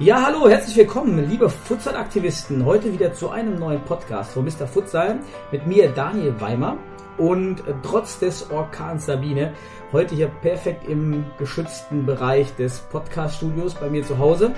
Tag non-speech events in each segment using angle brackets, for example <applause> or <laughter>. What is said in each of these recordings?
Ja, hallo, herzlich willkommen, liebe Futsal-Aktivisten. Heute wieder zu einem neuen Podcast von Mr. Futsal mit mir, Daniel Weimer. Und trotz des Orkans Sabine, heute hier perfekt im geschützten Bereich des Podcast-Studios bei mir zu Hause.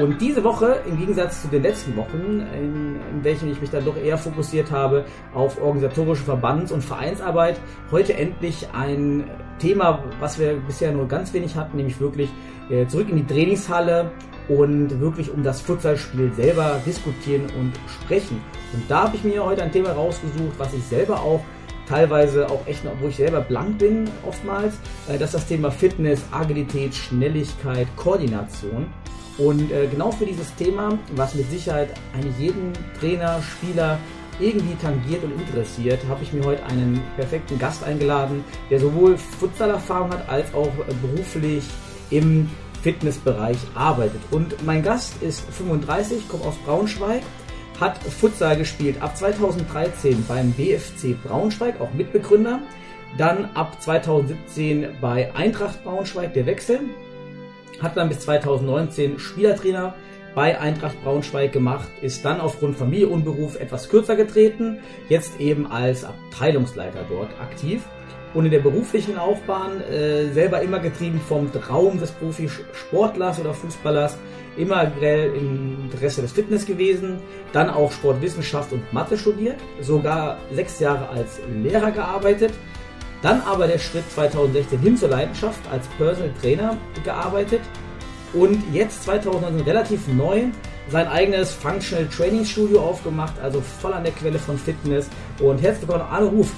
Und diese Woche, im Gegensatz zu den letzten Wochen, in, in welchen ich mich dann doch eher fokussiert habe auf organisatorische Verbands- und Vereinsarbeit, heute endlich ein Thema, was wir bisher nur ganz wenig hatten, nämlich wirklich äh, zurück in die Trainingshalle und wirklich um das Futsalspiel selber diskutieren und sprechen. Und da habe ich mir heute ein Thema rausgesucht, was ich selber auch teilweise auch echt wo ich selber blank bin oftmals, äh, das ist das Thema Fitness, Agilität, Schnelligkeit, Koordination. Und äh, genau für dieses Thema, was mit Sicherheit eigentlich jeden Trainer, Spieler irgendwie tangiert und interessiert, habe ich mir heute einen perfekten Gast eingeladen, der sowohl Futsal-Erfahrung hat, als auch beruflich im Fitnessbereich arbeitet. Und mein Gast ist 35, kommt aus Braunschweig, hat Futsal gespielt ab 2013 beim BFC Braunschweig, auch Mitbegründer. Dann ab 2017 bei Eintracht Braunschweig der Wechsel. Hat dann bis 2019 Spielertrainer bei Eintracht Braunschweig gemacht, ist dann aufgrund Familie und Beruf etwas kürzer getreten, jetzt eben als Abteilungsleiter dort aktiv und in der beruflichen Laufbahn äh, selber immer getrieben vom Traum des Profisportlers oder Fußballers, immer grell im Interesse des Fitness gewesen, dann auch Sportwissenschaft und Mathe studiert, sogar sechs Jahre als Lehrer gearbeitet, dann aber der Schritt 2016 hin zur Leidenschaft als Personal Trainer gearbeitet und jetzt 2019 relativ neu sein eigenes Functional Training Studio aufgemacht, also voll an der Quelle von Fitness und herzlich willkommen Arne Ruf.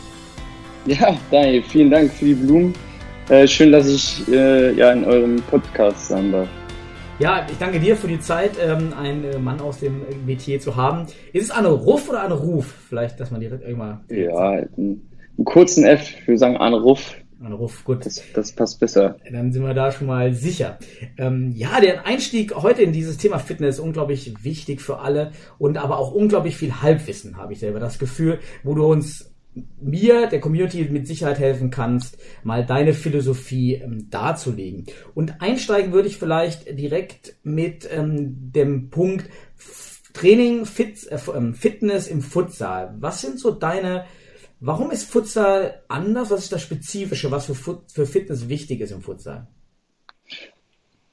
Ja, Daniel, vielen Dank für die Blumen. Äh, schön, dass ich äh, ja in eurem Podcast sein darf. Ja, ich danke dir für die Zeit, ähm, einen äh, Mann aus dem Metier zu haben. Ist es Anne Ruff oder Anne Ruf? Vielleicht, dass man direkt irgendwann. Ja, einen, einen kurzen F, wir sagen Anruf, Ruff, gut. das, das passt besser. Dann sind wir da schon mal sicher. Ähm, ja, der Einstieg heute in dieses Thema Fitness ist unglaublich wichtig für alle und aber auch unglaublich viel Halbwissen, habe ich selber das Gefühl, wo du uns mir, der Community mit Sicherheit helfen kannst, mal deine Philosophie ähm, darzulegen. Und einsteigen würde ich vielleicht direkt mit ähm, dem Punkt Training, Fit, äh, ähm, Fitness im Futsal. Was sind so deine, warum ist Futsal anders? Was ist das Spezifische, was für, Fut, für Fitness wichtig ist im Futsal?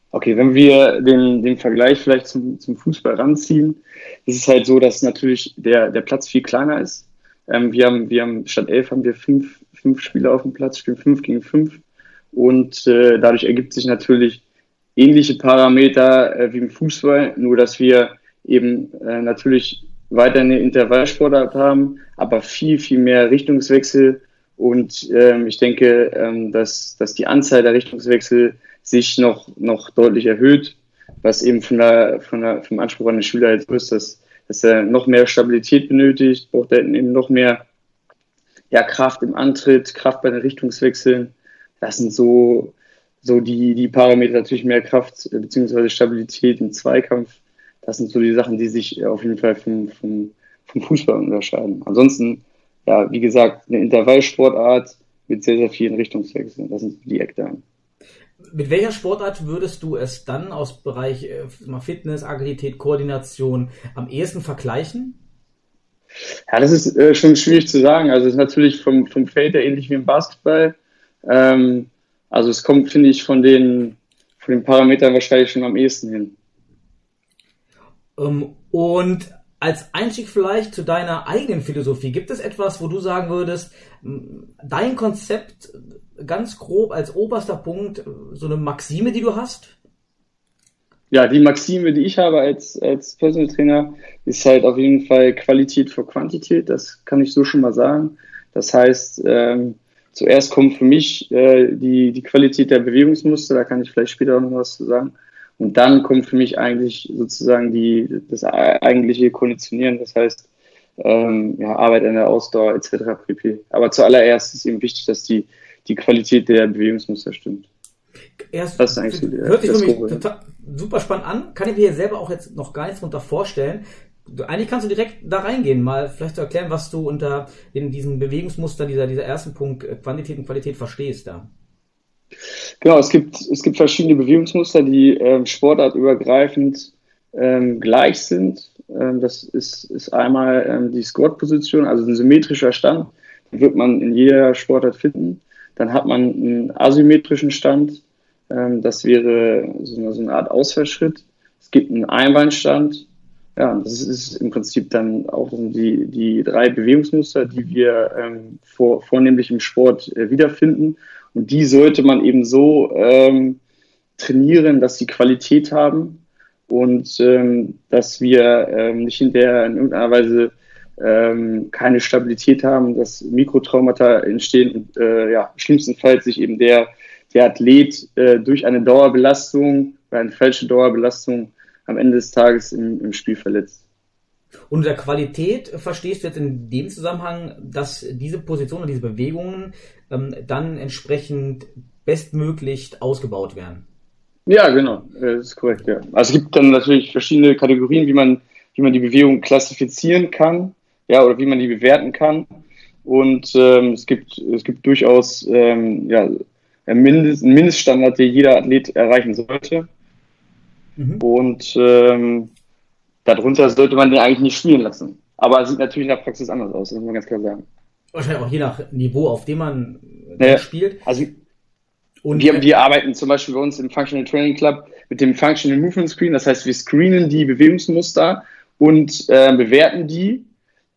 Okay, wenn wir den, den Vergleich vielleicht zum, zum Fußball ranziehen, ist es halt so, dass natürlich der, der Platz viel kleiner ist. Ähm, wir, haben, wir haben statt elf haben wir fünf, fünf Spieler auf dem Platz, spielen fünf gegen fünf. Und äh, dadurch ergibt sich natürlich ähnliche Parameter äh, wie im Fußball, nur dass wir eben äh, natürlich weiter eine Intervallsportart haben, aber viel, viel mehr Richtungswechsel. Und ähm, ich denke, ähm, dass, dass die Anzahl der Richtungswechsel sich noch, noch deutlich erhöht, was eben von der, von der, vom Anspruch an den Schüler jetzt ist, dass, dass er noch mehr Stabilität benötigt, braucht er eben noch mehr ja, Kraft im Antritt, Kraft bei den Richtungswechseln. Das sind so, so die, die Parameter, natürlich mehr Kraft äh, bzw. Stabilität im Zweikampf. Das sind so die Sachen, die sich auf jeden Fall vom, vom, vom Fußball unterscheiden. Ansonsten, ja, wie gesagt, eine Intervallsportart mit sehr, sehr vielen Richtungswechseln. Das sind die Eckdaten. Mit welcher Sportart würdest du es dann aus Bereich äh, Fitness, Agilität, Koordination am ehesten vergleichen? Ja, das ist äh, schon schwierig zu sagen. Also es ist natürlich vom, vom Feld her ähnlich wie im Basketball. Ähm, also es kommt, finde ich, von den, von den Parametern wahrscheinlich schon am ehesten hin. Ähm, und als Einstieg vielleicht zu deiner eigenen Philosophie, gibt es etwas, wo du sagen würdest, dein Konzept ganz grob als oberster Punkt, äh, so eine Maxime, die du hast? Ja, die Maxime, die ich habe als, als Personal Trainer, ist halt auf jeden Fall Qualität vor Quantität. Das kann ich so schon mal sagen. Das heißt, ähm, zuerst kommt für mich äh, die, die Qualität der Bewegungsmuster, da kann ich vielleicht später noch was zu sagen. Und dann kommt für mich eigentlich sozusagen die, das eigentliche Konditionieren. Das heißt, ähm, ja, Arbeit an der Ausdauer etc. pp. Aber zuallererst ist eben wichtig, dass die, die Qualität der Bewegungsmuster stimmt. Erst, Das ist eigentlich so der- hört sich für mich total, super spannend an. Kann ich mir hier selber auch jetzt noch gar nichts drunter vorstellen. Du, eigentlich kannst du direkt da reingehen, mal vielleicht zu erklären, was du unter in diesem Bewegungsmuster, dieser, dieser ersten Punkt äh, Quantität und Qualität verstehst da. Genau, es gibt, es gibt verschiedene Bewegungsmuster, die ähm, sportartübergreifend ähm, gleich sind. Ähm, das ist, ist einmal ähm, die Squat-Position, also ein symmetrischer Stand, den wird man in jeder Sportart finden. Dann hat man einen asymmetrischen Stand, ähm, das wäre so eine, so eine Art Ausfallschritt. Es gibt einen Einbeinstand. Ja, das ist im Prinzip dann auch die, die drei Bewegungsmuster, die wir ähm, vor, vornehmlich im Sport äh, wiederfinden. Und die sollte man eben so ähm, trainieren, dass sie Qualität haben und ähm, dass wir ähm, nicht hinterher in irgendeiner Weise ähm, keine Stabilität haben, dass Mikrotraumata entstehen und äh, ja, schlimmstenfalls sich eben der, der Athlet äh, durch eine Dauerbelastung oder eine falsche Dauerbelastung am Ende des Tages im, im Spiel verletzt. Unter Qualität verstehst du jetzt in dem Zusammenhang, dass diese Positionen und diese Bewegungen ähm, dann entsprechend bestmöglich ausgebaut werden. Ja, genau, äh, das ist korrekt, ja. Also es gibt dann natürlich verschiedene Kategorien, wie man, wie man die Bewegung klassifizieren kann, ja, oder wie man die bewerten kann. Und ähm, es gibt, es gibt durchaus ähm, ja, einen Mindest, einen Mindeststandard, den jeder Athlet erreichen sollte. Mhm. Und ähm, darunter sollte man den eigentlich nicht spielen lassen. Aber es sieht natürlich in der Praxis anders aus, das muss man ganz klar sagen. Wahrscheinlich auch je nach Niveau, auf dem man äh, Ja. spielt. Also Und Wir, wir arbeiten zum Beispiel bei uns im Functional Training Club mit dem Functional Movement Screen. Das heißt, wir screenen die Bewegungsmuster und äh, bewerten die.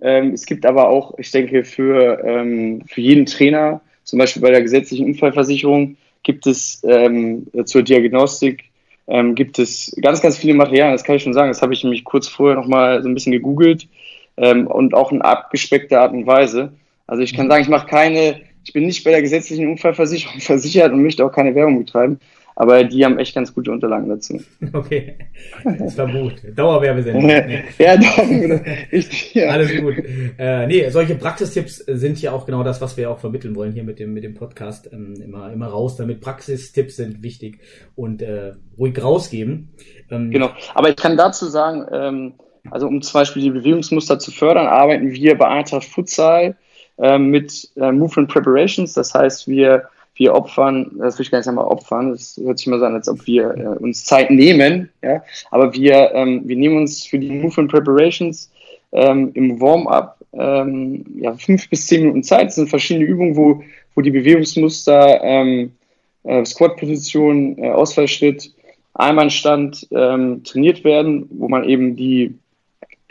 Ähm, es gibt aber auch, ich denke, für, ähm, für jeden Trainer, zum Beispiel bei der gesetzlichen Unfallversicherung, gibt es ähm, zur Diagnostik ähm, gibt es ganz, ganz viele Materialien. Das kann ich schon sagen. Das habe ich nämlich kurz vorher noch mal so ein bisschen gegoogelt ähm, und auch in abgespeckter Art und Weise. Also ich kann sagen, ich mache keine, ich bin nicht bei der gesetzlichen Unfallversicherung <laughs> versichert und möchte auch keine Werbung betreiben, aber die haben echt ganz gute Unterlagen dazu. <laughs> Okay, das war gut. Dauerwerbesendung. <laughs> Nee. ja, richtig. Ja. Alles gut. Äh, nee, solche Praxistipps sind ja auch genau das, was wir auch vermitteln wollen hier mit dem, mit dem Podcast. Ähm, immer, immer raus damit. Praxistipps sind wichtig und äh, ruhig rausgeben. Ähm, Genau. Aber ich kann dazu sagen, ähm, also um zum Beispiel die Bewegungsmuster zu fördern, arbeiten wir bei Eintracht Futsal ähm, mit äh, Movement Preparations. Das heißt, wir, wir opfern, das will ich gar nicht einmal opfern, das hört sich mal so an, als ob wir äh, uns Zeit nehmen, ja. Aber wir, ähm, wir nehmen uns für die Movement Preparations ähm, im Warm-up ähm, ja, fünf bis zehn Minuten Zeit. Das sind verschiedene Übungen, wo, wo die Bewegungsmuster ähm, äh, Squat-Position, äh, Ausfallschritt, Einbeinstand ähm, trainiert werden, wo man eben die,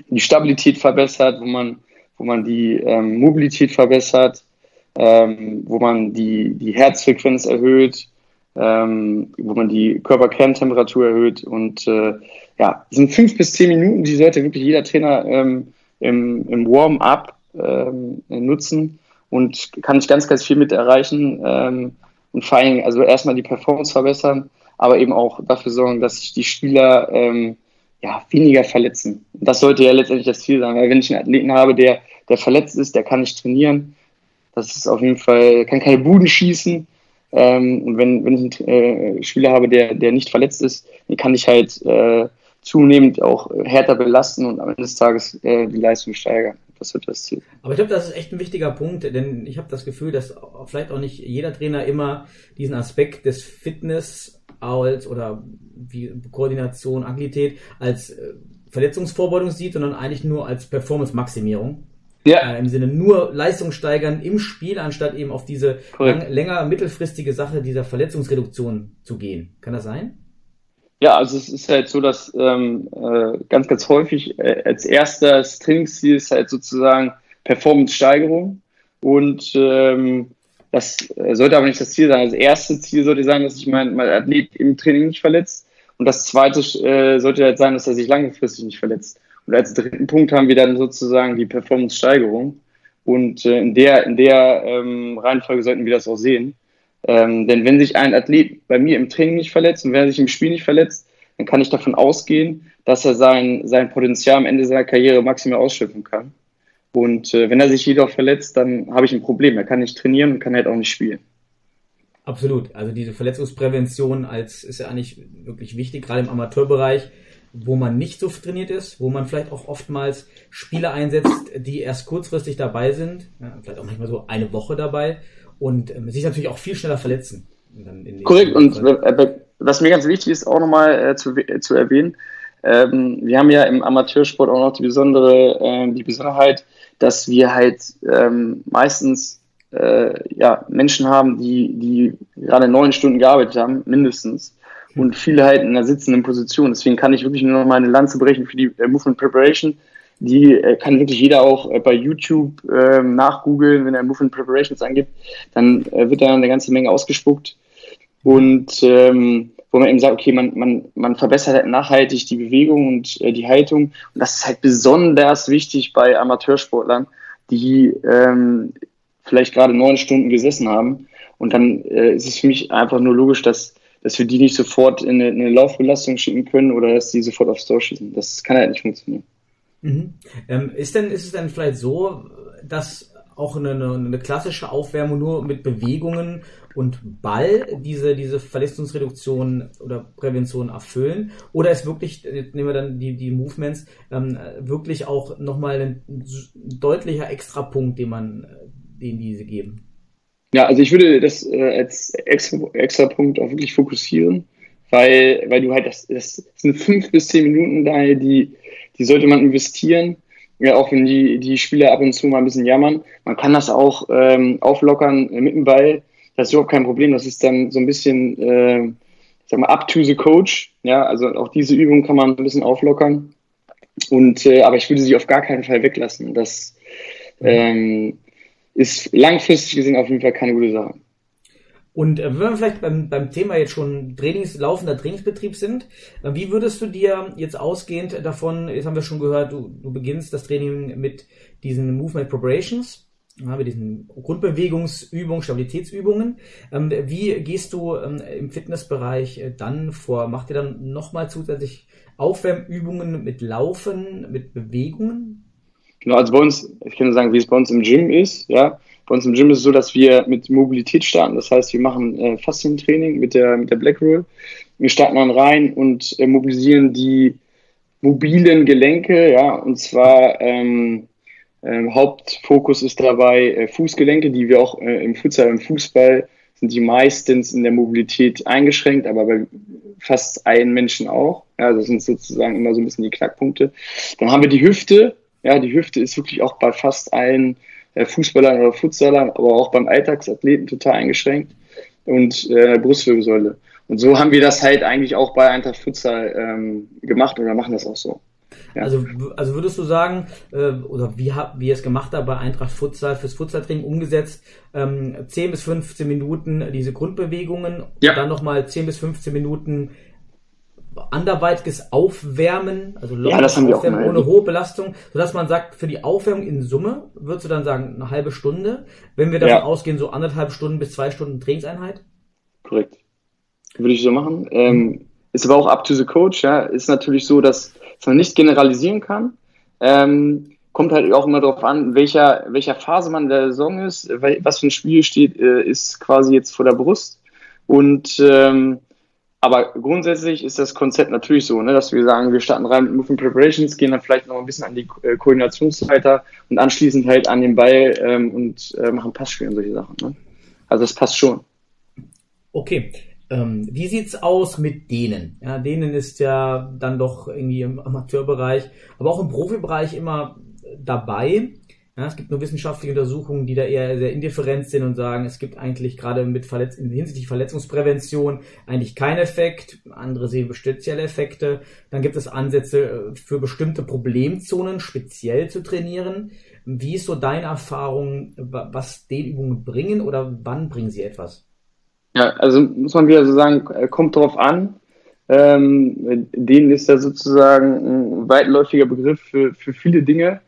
die Stabilität verbessert, wo man, wo man die ähm, Mobilität verbessert, ähm, wo man die, die Herzfrequenz erhöht, ähm, wo man die Körperkerntemperatur erhöht. Und äh, ja, sind fünf bis zehn Minuten, die sollte wirklich jeder Trainer ähm, im, im Warm-up ähm, nutzen und kann ich ganz, ganz viel mit erreichen. Ähm, und vor allem, also erstmal die Performance verbessern, aber eben auch dafür sorgen, dass sich die Spieler ähm, ja, weniger verletzen. Das sollte ja letztendlich das Ziel sein, weil wenn ich einen Athleten habe, der, der verletzt ist, der kann nicht trainieren, das ist auf jeden Fall, kann keine Buden schießen. Ähm, und wenn, wenn ich einen äh, Spieler habe, der, der nicht verletzt ist, den kann ich halt äh, zunehmend auch härter belasten und am Ende des Tages äh, die Leistung steigern. Das wird das Ziel. Aber ich glaube, das ist echt ein wichtiger Punkt, denn ich habe das Gefühl, dass vielleicht auch nicht jeder Trainer immer diesen Aspekt des Fitness als oder wie Koordination, Agilität als äh, Verletzungsvorbeugung sieht, sondern eigentlich nur als Performance-Maximierung. Ja, Äh, Im Sinne nur Leistung steigern im Spiel, anstatt eben auf diese lang, länger mittelfristige Sache dieser Verletzungsreduktion zu gehen. Kann das sein? Ja, also es ist halt so, dass ähm, äh, ganz, ganz häufig äh, als erstes Trainingsziel ist halt sozusagen Performance-Steigerung und ähm, das äh, sollte aber nicht das Ziel sein. Das erste Ziel sollte sein, dass sich mein, mein Athlet im Training nicht verletzt und das zweite äh, sollte halt sein, dass er sich langfristig nicht verletzt. Und als dritten Punkt haben wir dann sozusagen die Performance-Steigerung und äh, in der, in der ähm, Reihenfolge sollten wir das auch sehen. Ähm, denn wenn sich ein Athlet bei mir im Training nicht verletzt und wenn er sich im Spiel nicht verletzt, dann kann ich davon ausgehen, dass er sein, sein Potenzial am Ende seiner Karriere maximal ausschöpfen kann. Und äh, wenn er sich jedoch verletzt, dann habe ich ein Problem. Er kann nicht trainieren und kann halt auch nicht spielen. Absolut. Also diese Verletzungsprävention als ist ja eigentlich wirklich wichtig, gerade im Amateurbereich, wo man nicht so trainiert ist, wo man vielleicht auch oftmals Spieler einsetzt, die erst kurzfristig dabei sind, ja, vielleicht auch manchmal so eine Woche dabei und ähm, sich natürlich auch viel schneller verletzen. Korrekt. Und äh, was mir ganz wichtig ist, auch nochmal äh, zu, äh, zu erwähnen, ähm, wir haben ja im Amateursport auch noch die besondere, äh, die Besonderheit, dass wir halt ähm, meistens äh, ja, Menschen haben, die, die gerade neun Stunden gearbeitet haben, mindestens. Und viele halt in einer sitzenden Position. Deswegen kann ich wirklich nur noch mal eine Lanze brechen für die äh, Movement Preparation. Die äh, kann wirklich jeder auch äh, bei YouTube äh, nachgoogeln, wenn er Movement Preparations angibt. Dann äh, wird da eine ganze Menge ausgespuckt. Und ähm, wo man eben sagt, okay, man, man, man verbessert halt nachhaltig die Bewegung und äh, die Haltung. Und das ist halt besonders wichtig bei Amateursportlern, die ähm, vielleicht gerade neun Stunden gesessen haben. Und dann äh, ist es für mich einfach nur logisch, dass, dass wir die nicht sofort in eine, in eine Laufbelastung schicken können oder dass die sofort aufs Tor schießen. Das kann halt nicht funktionieren. Mhm. Ähm, ist, denn, ist es denn vielleicht so, dass auch eine, eine, klassische Aufwärmung nur mit Bewegungen und Ball diese, diese Verletzungsreduktion oder Prävention erfüllen? Oder ist wirklich, nehmen wir dann die, die Movements, ähm, wirklich auch nochmal ein deutlicher Extrapunkt, den man den diese geben? Ja, also ich würde das äh, als extra, extra Punkt auch wirklich fokussieren, weil, weil du halt, das, das sind fünf bis zehn Minuten daher, die, die sollte man investieren. Ja, auch wenn die, die Spieler ab und zu mal ein bisschen jammern. Man kann das auch ähm, auflockern mit dem Ball. Das ist überhaupt kein Problem. Das ist dann so ein bisschen, äh, ich sag mal, up to the coach. Ja, also auch diese Übung kann man ein bisschen auflockern. Und, äh, aber ich würde sie auf gar keinen Fall weglassen. Das, ähm, ist langfristig gesehen auf jeden Fall keine gute Sache. Und äh, wenn wir vielleicht beim, beim Thema jetzt schon Trainings, laufender Trainingsbetrieb sind, äh, wie würdest du dir jetzt ausgehend davon, jetzt haben wir schon gehört, du, du beginnst das Training mit diesen Movement Preparations, ja, mit diesen Grundbewegungsübungen, Stabilitätsübungen. Ähm, wie gehst du ähm, im Fitnessbereich äh, dann vor? Macht ihr dann nochmal zusätzlich Aufwärmübungen mit Laufen, mit Bewegungen? Genau, also bei uns, ich kann nur sagen, wie es bei uns im Gym ist, ja. Bei uns im Gym ist es so, dass wir mit Mobilität starten. Das heißt, wir machen äh, Faszientraining mit der, mit der Black Roll. Wir starten dann rein und äh, mobilisieren die mobilen Gelenke, ja, und zwar ähm, ähm, Hauptfokus ist dabei äh, Fußgelenke, die wir auch äh, im Futsal, im Fußball sind die meistens in der Mobilität eingeschränkt, aber bei fast allen Menschen auch. Ja, das sind sozusagen immer so ein bisschen die Knackpunkte. Dann haben wir die Hüfte, ja, die Hüfte ist wirklich auch bei fast allen äh, Fußballern oder Futsalern, aber auch beim Alltagsathleten total eingeschränkt und äh, Brustwirbelsäule. Und so haben wir das halt eigentlich auch bei Eintracht Futsal ähm, gemacht oder machen das auch so. Ja. Also, also würdest du sagen, äh, oder wie, habt wie ihr es gemacht habt bei Eintracht Futsal fürs Futsaltraining umgesetzt, ähm, 10 bis 15 Minuten diese Grundbewegungen, ja. dann nochmal 10 bis 15 Minuten anderweitiges Aufwärmen, also ja, das haben wir Aufwärmen ohne hohe Belastung, sodass man sagt, für die Aufwärmung in Summe würdest du dann sagen, eine halbe Stunde, wenn wir davon ja. ausgehen, so anderthalb Stunden bis zwei Stunden Trainingseinheit? Korrekt. Würde ich so machen. Ähm, ist aber auch up to the coach, ja. Ist natürlich so, dass, dass man nicht generalisieren kann. Ähm, kommt halt auch immer darauf an, welcher, welcher Phase man in der Saison ist, was für ein Spiel steht, äh, ist quasi jetzt vor der Brust. Und ähm, aber grundsätzlich ist das Konzept natürlich so, ne, dass wir sagen, wir starten rein mit Movement Preparations, gehen dann vielleicht noch ein bisschen an die äh, Koordinationsleiter und anschließend halt an den Ball ähm, und äh, machen Passspiel und solche Sachen. Ne? Also das passt schon. Okay. Ähm, wie sieht's aus mit denen? Ja, denen ist ja dann doch irgendwie im Amateurbereich, aber auch im Profibereich immer dabei. Ja, es gibt nur wissenschaftliche Untersuchungen, die da eher sehr indifferent sind und sagen, es gibt eigentlich gerade mit Verletz hinsichtlich Verletzungsprävention eigentlich keinen Effekt. Andere sehen spezielle Effekte. Dann gibt es Ansätze äh, für bestimmte Problemzonen speziell zu trainieren. Wie ist so deine Erfahrung, was Dehnübungen bringen oder wann bringen sie etwas? Ja, also muss man wieder so sagen, äh, kommt drauf an. Ähm, Dehnen ist ja sozusagen ein weitläufiger Begriff für, für viele Dinge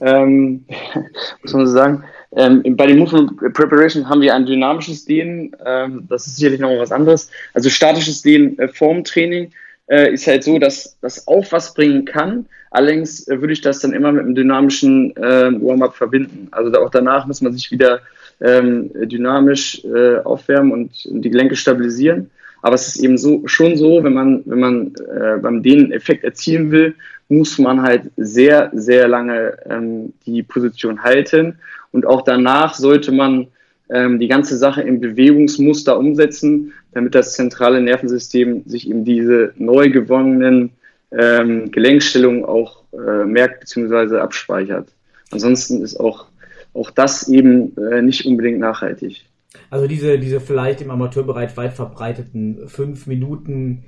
ähm, <laughs> muss man so sagen. Ähm, bei den Movement Preparation haben wir ein dynamisches Dehnen, ähm, das ist sicherlich noch was anderes. Also statisches Dehnen äh, vorm Training, äh, ist halt so, dass das auch was bringen kann. Allerdings äh, würde ich das dann immer mit einem dynamischen äh, Warm-up verbinden. Also auch danach muss man sich wieder ähm, dynamisch äh, aufwärmen und die Gelenke stabilisieren. Aber es ist eben so, schon so, wenn man, wenn man äh, beim den Effekt erzielen will, muss man halt sehr, sehr lange ähm, die Position halten. Und auch danach sollte man ähm, die ganze Sache im Bewegungsmuster umsetzen, damit das zentrale Nervensystem sich eben diese neu gewonnenen ähm, Gelenkstellungen auch äh, merkt bzw. abspeichert. Ansonsten ist auch, auch das eben äh, nicht unbedingt nachhaltig. Also diese, diese vielleicht im Amateurbereich weit verbreiteten fünf Minuten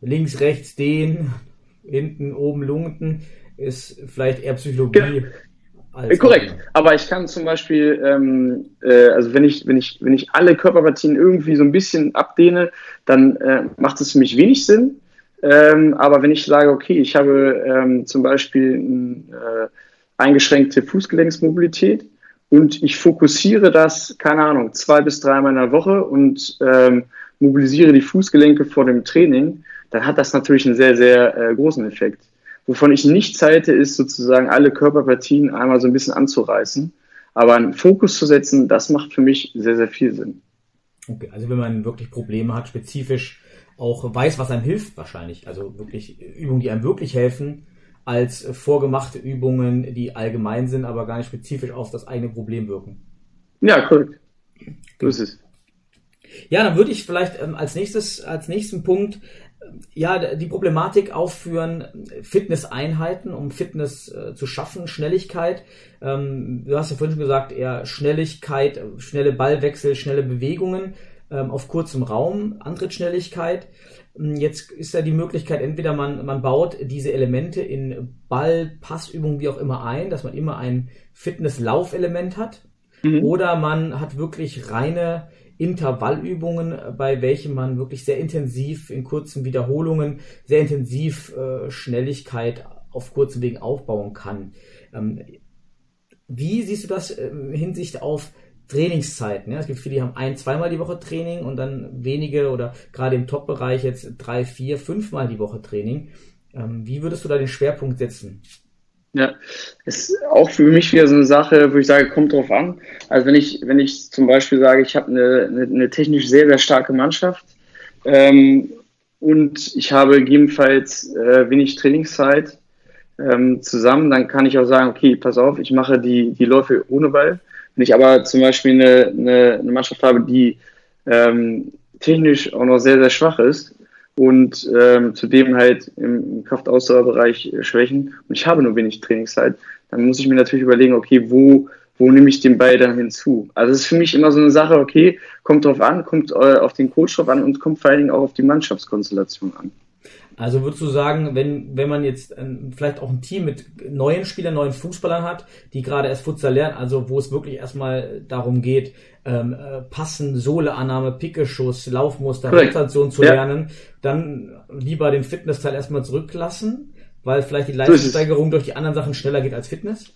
links, rechts, den, hinten, oben, lunten, ist vielleicht eher Psychologie. Ja. Korrekt, aber ich kann zum Beispiel, ähm, äh, also wenn ich, wenn, ich, wenn ich alle Körperpartien irgendwie so ein bisschen abdehne, dann äh, macht es für mich wenig Sinn. Ähm, aber wenn ich sage, okay, ich habe ähm, zum Beispiel äh, eingeschränkte Fußgelenksmobilität, und ich fokussiere das, keine Ahnung, zwei bis dreimal in der Woche und ähm, mobilisiere die Fußgelenke vor dem Training, dann hat das natürlich einen sehr, sehr äh, großen Effekt. Wovon ich nichts halte, ist sozusagen alle Körperpartien einmal so ein bisschen anzureißen. Aber einen Fokus zu setzen, das macht für mich sehr, sehr viel Sinn. Okay, also wenn man wirklich Probleme hat, spezifisch auch weiß, was einem hilft wahrscheinlich. Also wirklich Übungen, die einem wirklich helfen, als vorgemachte Übungen, die allgemein sind, aber gar nicht spezifisch auf das eigene Problem wirken. Ja, korrekt. So ist es. Ja, dann würde ich vielleicht ähm, als nächstes, als nächsten Punkt äh, ja die Problematik aufführen, Fitnesseinheiten, um Fitness äh, zu schaffen, Schnelligkeit. Ähm, du hast ja vorhin schon gesagt, eher Schnelligkeit, schnelle Ballwechsel, schnelle Bewegungen ähm, auf kurzem Raum, Antrittsschnelligkeit. Hm, jetzt ist ja die Möglichkeit, entweder man, man baut diese Elemente in Ball, Passübungen, wie auch immer ein, dass man immer ein Fitness-Laufelement hat. Mhm. Oder man hat wirklich reine Intervallübungen, bei welchen man wirklich sehr intensiv in kurzen Wiederholungen, sehr intensiv äh, Schnelligkeit auf kurzen Wegen aufbauen kann. Ähm, wie siehst du das äh, Hinsicht auf Trainingszeiten. Ja? Es gibt viele, die haben ein, zweimal die Woche Training und dann wenige oder gerade im Top-Bereich jetzt drei, vier, fünfmal die Woche Training. Ähm, wie würdest du da den Schwerpunkt setzen? Ja, ist auch für mich wieder so eine Sache, wo ich sage, kommt drauf an. Also wenn ich, wenn ich zum Beispiel sage, ich habe eine, eine, eine technisch sehr, sehr starke Mannschaft ähm, und ich habe gegebenenfalls äh, wenig Trainingszeit ähm, zusammen, dann kann ich auch sagen, okay, pass auf, ich mache die, die Läufe ohne Ball wenn ich aber zum Beispiel eine, eine, eine Mannschaft habe, die ähm, technisch auch noch sehr, sehr schwach ist und ähm, zudem halt im Kraftausdauerbereich schwächen und ich habe nur wenig Trainingszeit, dann muss ich mir natürlich überlegen, okay, wo, wo nehme ich den Ball dann hinzu? Also es ist für mich immer so eine Sache, okay, kommt drauf an, kommt äh, auf den Coach drauf an und kommt vor allen Dingen auch auf die Mannschaftskonstellation an. Also würdest du sagen, wenn, wenn man jetzt ähm, vielleicht auch ein Team mit neuen Spielern, neuen Fußballern hat, die gerade erst Futsal lernen, also wo es wirklich erstmal darum geht, ähm, äh, Passen, Sohleannahme, Pickeschuss, Laufmuster, Rotation zu ja. lernen, dann lieber den Fitnessteil erstmal zurücklassen, weil vielleicht die Leistungssteigerung durch die anderen Sachen schneller geht als Fitness?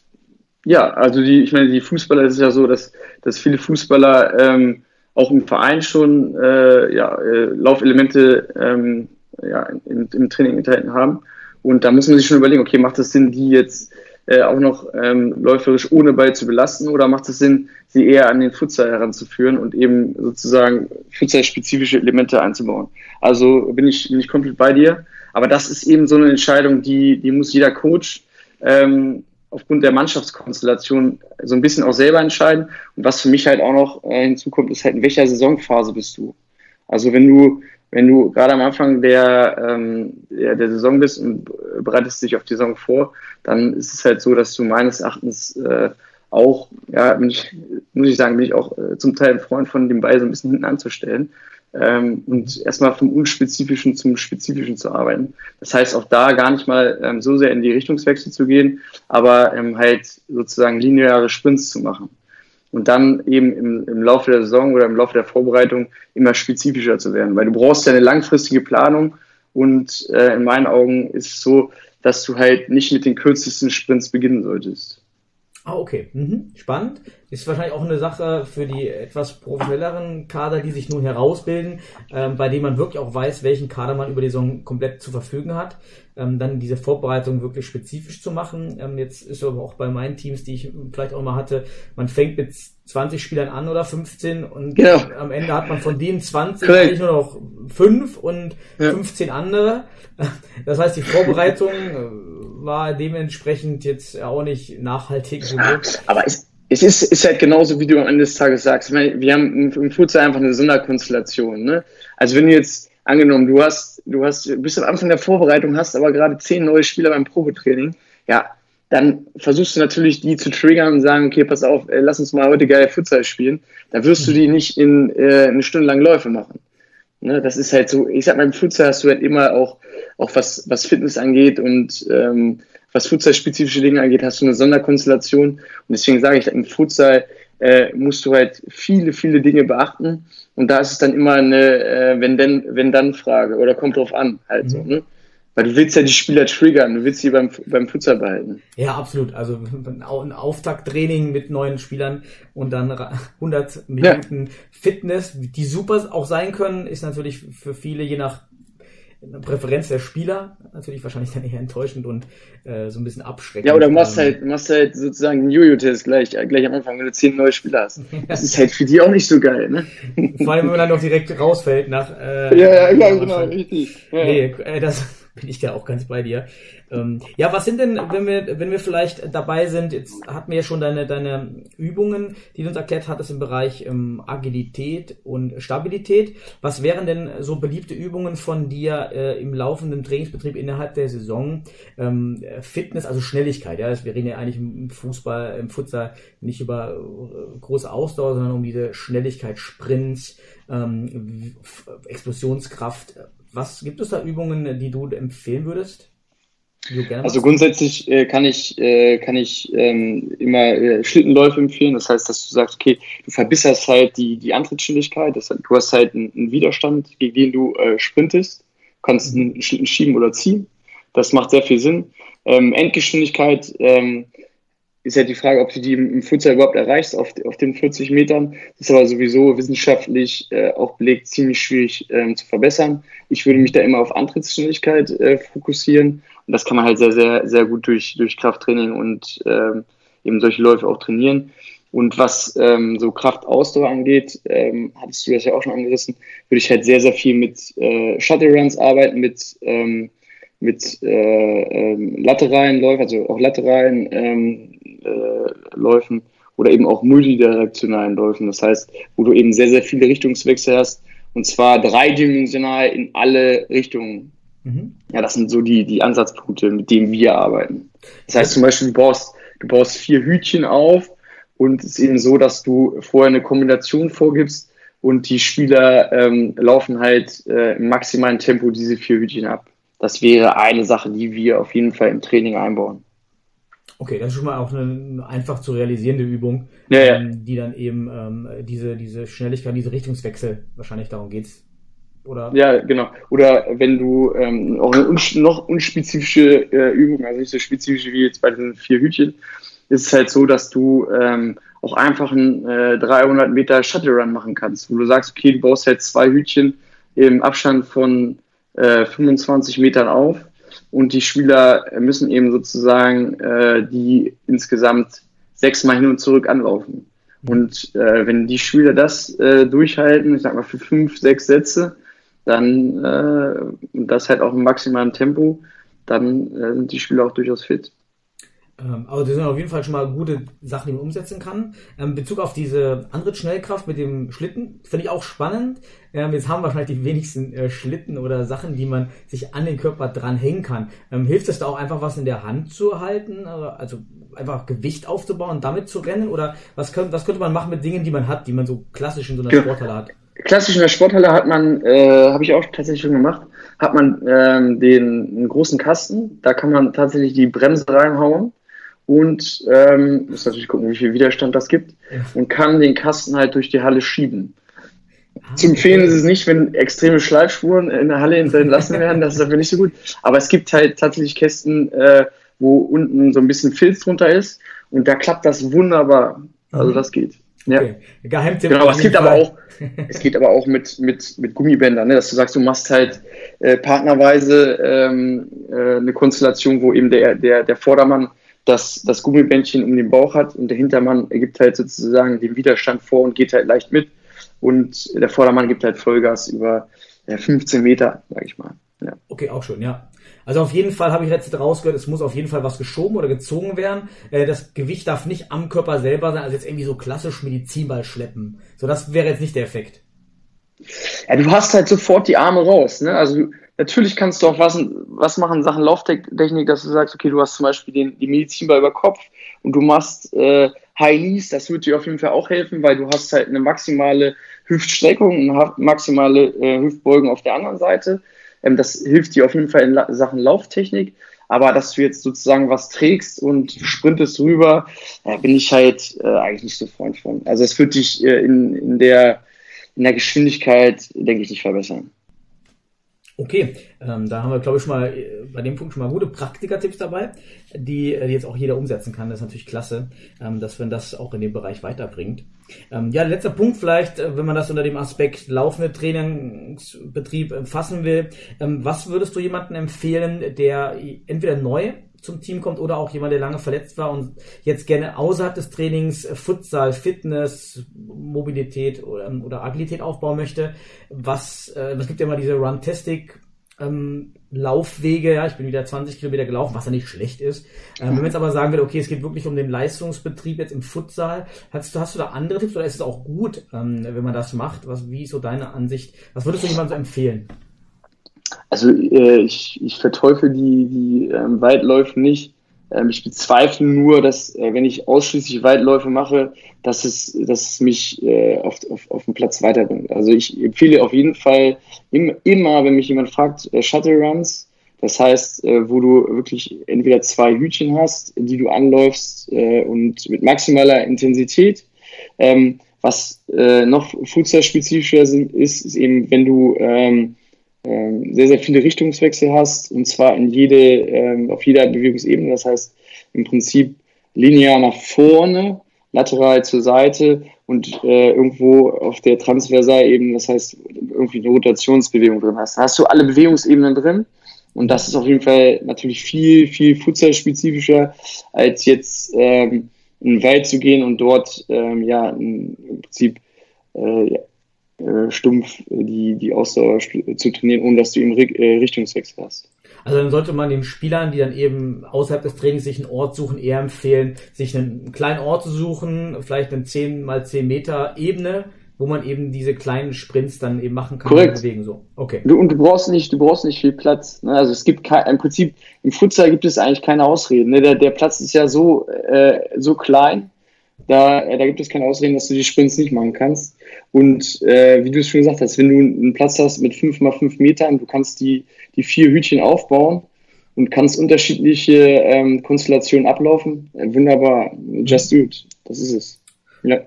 Ja, also die, ich meine, die Fußballer, es ist ja so, dass, dass viele Fußballer ähm, auch im Verein schon äh, ja, äh, Laufelemente ähm, ja, im, im Training enthalten haben. Und da muss man sich schon überlegen, okay, macht es Sinn, die jetzt äh, auch noch ähm, läuferisch ohne Ball zu belasten oder macht es Sinn, sie eher an den Futsal heranzuführen und eben sozusagen Futsal-spezifische Elemente einzubauen? Also bin ich, bin ich komplett bei dir. Aber das ist eben so eine Entscheidung, die, die muss jeder Coach ähm, aufgrund der Mannschaftskonstellation so ein bisschen auch selber entscheiden. Und was für mich halt auch noch äh, hinzukommt, ist halt, in welcher Saisonphase bist du? Also wenn du wenn du gerade am Anfang der, ähm, der, der, Saison bist und bereitest dich auf die Saison vor, dann ist es halt so, dass du meines Erachtens äh, auch, ja, ich, muss ich sagen, bin ich auch äh, zum Teil ein Freund von dem Ball so ein bisschen hinten anzustellen ähm, und erstmal vom Unspezifischen zum Spezifischen zu arbeiten. Das heißt, auch da gar nicht mal ähm, so sehr in die Richtungswechsel zu gehen, aber ähm, halt sozusagen lineare Sprints zu machen und dann eben im, im Laufe der Saison oder im Laufe der Vorbereitung immer spezifischer zu werden, weil du brauchst ja eine langfristige Planung und äh, in meinen Augen ist es so, dass du halt nicht mit den kürzesten Sprints beginnen solltest. Ah, okay. Mhm. Spannend. Ist wahrscheinlich auch eine Sache für die etwas professionelleren Kader, die sich nun herausbilden, ähm, bei denen man wirklich auch weiß, welchen Kader man über die Saison komplett zu verfügen hat. Ähm, dann diese Vorbereitung wirklich spezifisch zu machen. Ähm, jetzt ist aber auch bei meinen Teams, die ich vielleicht auch mal hatte, man fängt mit 20 Spielern an oder 15 und Genau. am Ende hat man von denen 20 Korrekt. eigentlich nur noch 5 und Ja. 15 andere. Das heißt, die Vorbereitung äh, war dementsprechend jetzt auch nicht nachhaltig genug. Aber es, es ist, ist halt genauso, wie du am Ende des Tages sagst. Ich meine, wir haben im, im Futsal einfach eine Sonderkonstellation. Ne? Also wenn du jetzt angenommen, du hast, du hast, bist am Anfang der Vorbereitung, hast aber gerade zehn neue Spieler beim Probetraining, ja, dann versuchst du natürlich, die zu triggern und sagen, okay, pass auf, äh, lass uns mal heute geil Futsal spielen. Da wirst du die nicht in äh, eine Stunde lang Läufe machen. Ne, das ist halt so, ich sag mal, im Futsal hast du halt immer auch, auch was, was Fitness angeht und ähm, was Futsal-spezifische Dinge angeht, hast du eine Sonderkonstellation. Und deswegen sage ich, im Futsal äh, musst du halt viele, viele Dinge beachten. Und da ist es dann immer eine äh, wenn denn, wenn dann Frage oder kommt drauf an, halt so, ne? Weil du willst ja die Spieler triggern, du willst sie beim, beim Futsal behalten. Ja, absolut. Also ein Au- ein Auftakttraining mit neuen Spielern und dann ra- 100 Minuten Fitness, die super auch sein können, ist natürlich für viele je nach Präferenz der Spieler natürlich wahrscheinlich dann eher enttäuschend und äh, so ein bisschen abschreckend. Ja, oder machst Ähm, halt, machst halt sozusagen einen Jojo-Test gleich, gleich am Anfang, wenn du zehn neue Spieler hast. <laughs> Das ist halt für die auch nicht so geil, ne? <laughs> Vor allem, wenn man dann noch direkt rausfällt nach. Äh, Ja, ja, ja am genau, Anfang. richtig. Ja. Nee, äh, das <laughs> bin ich da auch ganz bei dir. Ähm, ja, was sind denn, wenn wir, wenn wir vielleicht dabei sind, jetzt hatten wir ja schon deine, deine Übungen, die du uns erklärt hattest im Bereich ähm, Agilität und Stabilität. Was wären denn so beliebte Übungen von dir äh, im laufenden Trainingsbetrieb innerhalb der Saison? Ähm, Fitness, also Schnelligkeit, ja. Wir reden ja eigentlich im Fußball, im Futsal nicht über äh, große Ausdauer, sondern um diese Schnelligkeit, Sprints, ähm, Explosionskraft. Was gibt es da Übungen, die du empfehlen würdest? Also grundsätzlich äh, kann ich, äh, kann ich ähm, immer äh, Schlittenläufe empfehlen. Das heißt, dass du sagst, okay, du verbesserst halt die, die Antrittsschnelligkeit. Das heißt, du hast halt einen, einen Widerstand, gegen den du äh, sprintest, kannst einen Schlitten schieben oder ziehen. Das macht sehr viel Sinn. Ähm, Endgeschwindigkeit ähm, ist ja die Frage, ob du die im, im Futsal überhaupt erreichst auf, auf den 40 Metern. Das ist aber sowieso wissenschaftlich äh, auch belegt ziemlich schwierig ähm, zu verbessern. Ich würde mich da immer auf Antrittsschnelligkeit äh, fokussieren. Und das kann man halt sehr, sehr, sehr gut durch, durch Krafttraining und ähm, eben solche Läufe auch trainieren. Und was ähm, so Kraftausdauer angeht, ähm, hattest du das ja auch schon angerissen, würde ich halt sehr, sehr viel mit äh, Shuttle Runs arbeiten, mit, ähm, mit äh, ähm, lateralen Läufen, also auch lateralen ähm, äh, Läufen oder eben auch multidirektionalen Läufen. Das heißt, wo du eben sehr, sehr viele Richtungswechsel hast und zwar dreidimensional in alle Richtungen. Mhm. Ja, das sind so die, die Ansatzpunkte, mit denen wir arbeiten. Das heißt zum Beispiel, du baust, du baust vier Hütchen auf und es ist eben so, dass du vorher eine Kombination vorgibst und die Spieler ähm, laufen halt äh, im maximalen Tempo diese vier Hütchen ab. Das wäre eine Sache, die wir auf jeden Fall im Training einbauen. Okay, das ist schon mal auch eine einfach zu realisierende Übung, Ja, ja. ähm, die dann eben ähm, diese, diese Schnelligkeit, diese Richtungswechsel, wahrscheinlich darum geht's. Oder? Ja, genau. Oder wenn du ähm, auch eine uns noch unspezifische äh, Übung, also nicht so spezifisch wie jetzt bei diesen vier Hütchen, ist es halt so, dass du ähm, auch einfach einen äh, 300 Meter Shuttle Run machen kannst, wo du sagst, okay, du baust halt zwei Hütchen im Abstand von äh, 25 Metern auf und die Spieler müssen eben sozusagen äh, die insgesamt sechsmal hin und zurück anlaufen. Und äh, wenn die Spieler das äh, durchhalten, ich sag mal für fünf, sechs Sätze, dann äh, das halt auch im maximalen Tempo, dann äh, sind die Spieler auch durchaus fit. Ähm, aber das sind auf jeden Fall schon mal gute Sachen, die man umsetzen kann. Ähm, in Bezug auf diese andere Schnellkraft mit dem Schlitten, finde ich auch spannend. Ähm, jetzt haben wahrscheinlich die wenigsten äh, Schlitten oder Sachen, die man sich an den Körper dranhängen kann. Ähm, hilft es da auch einfach was in der Hand zu halten? Oder, also einfach Gewicht aufzubauen und damit zu rennen? Oder was, könnte, was könnte man machen mit Dingen, die man hat, die man so klassisch in so einer Ja. Sporthalle hat? Klassisch in der Sporthalle hat man, äh, habe ich auch tatsächlich schon gemacht, hat man ähm, den einen großen Kasten, da kann man tatsächlich die Bremse reinhauen und ähm, muss natürlich gucken, wie viel Widerstand das gibt und kann den Kasten halt durch die Halle schieben. Ah, Zu empfehlen ist es nicht, wenn extreme Schleifspuren in der Halle hinterlassen werden, das ist dafür nicht so gut. Aber es gibt halt tatsächlich Kästen, äh, wo unten so ein bisschen Filz drunter ist Und da klappt das wunderbar. Also Mhm. das geht. Ja. Okay. Geheimtipp. Genau, es gibt aber auch, <laughs> es geht aber auch mit, mit, mit Gummibändern, ne? dass du sagst, du machst halt äh, partnerweise ähm, äh, eine Konstellation, wo eben der, der, der Vordermann das, das Gummibändchen um den Bauch hat und der Hintermann gibt halt sozusagen den Widerstand vor und geht halt leicht mit und der Vordermann gibt halt Vollgas über ja, 15 Meter, sag ich mal. Ja. Okay, auch schon, ja. Also auf jeden Fall habe ich letztens rausgehört, es muss auf jeden Fall was geschoben oder gezogen werden. Äh, Das Gewicht darf nicht am Körper selber sein, also jetzt irgendwie so klassisch Medizinball schleppen. So, das wäre jetzt nicht der Effekt. Ja, du hast halt sofort die Arme raus. Ne? Also natürlich kannst du auch was, was machen in Sachen Lauftechnik, dass du sagst, okay, du hast zum Beispiel den, die Medizinball über Kopf und du machst äh, High Knees, das wird dir auf jeden Fall auch helfen, weil du hast halt eine maximale Hüftstreckung und maximale äh, Hüftbeugung auf der anderen Seite. Ähm, das hilft dir auf jeden Fall in La Sachen Lauftechnik. Aber dass du jetzt sozusagen was trägst und sprintest rüber, äh, bin ich halt äh, eigentlich nicht so Freund von. Also es wird dich äh, in, in der in der Geschwindigkeit, denke ich, nicht verbessern. Okay, ähm, da haben wir, glaube ich, schon mal äh, bei dem Punkt schon mal gute Praktiker-Tipps dabei, die, äh, jetzt auch jeder umsetzen kann. Das ist natürlich klasse, ähm, dass man das auch in dem Bereich weiterbringt. Ähm, ja, letzter Punkt vielleicht, äh, wenn man das unter dem Aspekt laufende Trainingsbetrieb äh, fassen will. Ähm, was würdest du jemandem empfehlen, der entweder neu zum Team kommt oder auch jemand, der lange verletzt war und jetzt gerne außerhalb des Trainings äh, Futsal, Fitness, Mobilität oder, oder Agilität aufbauen möchte? Was, äh, es gibt ja immer diese Runtastic ähm, Laufwege, ja, ich bin wieder 20 Kilometer gelaufen, was ja nicht schlecht ist. Ähm, wenn man jetzt aber sagen will, okay, es geht wirklich um den Leistungsbetrieb jetzt im Futsal, hast du, hast du da andere Tipps oder ist es auch gut, ähm, wenn man das macht? Was, wie ist so deine Ansicht? Was würdest du jemandem so empfehlen? Also äh, ich, ich verteufel die, die ähm, Weitläufe nicht. Ähm, ich bezweifle nur, dass äh, wenn ich ausschließlich Weitläufe mache, dass es, dass es mich äh, auf, auf, auf den Platz weiterbringt. Also ich empfehle auf jeden Fall im, immer, wenn mich jemand fragt, äh, Shuttle Runs. Das heißt, äh, wo du wirklich entweder zwei Hütchen hast, die du anläufst äh, und mit maximaler Intensität. Ähm, was noch futsal-spezifischer ist, ist eben, wenn du ähm, sehr, sehr viele Richtungswechsel hast und zwar in jede, ähm, auf jeder Bewegungsebene. Das heißt im Prinzip linear nach vorne, lateral zur Seite und äh, irgendwo auf der Transversalebene, das heißt irgendwie eine Rotationsbewegung drin hast. Da hast du alle Bewegungsebenen drin und das ist auf jeden Fall natürlich viel, viel futsal-spezifischer als jetzt ähm, in den Wald zu gehen und dort ähm, ja im Prinzip äh, äh, stumpf die, die Ausdauer stu- zu trainieren, ohne dass du eben Ri- äh, Richtungswechsel hast. Also dann sollte man den Spielern, die dann eben außerhalb des Trainings sich einen Ort suchen, eher empfehlen, sich einen kleinen Ort zu suchen, vielleicht eine 10 mal 10 Meter Ebene, wo man eben diese kleinen Sprints dann eben machen kann Korrekt. und bewegen so. Okay. Du, und du brauchst nicht, du brauchst nicht viel Platz. Ne? Also es gibt kein, im Prinzip im Futsal gibt es eigentlich keine Ausreden. Ne? Der, der Platz ist ja so äh, so klein, da, äh, da gibt es keine Ausreden, dass du die Sprints nicht machen kannst. Und äh, wie du es schon gesagt hast, wenn du einen Platz hast mit fünf mal fünf Metern, du kannst die die vier Hütchen aufbauen und kannst unterschiedliche ähm, Konstellationen ablaufen. Äh, wunderbar, just do it. Das ist es. Ja.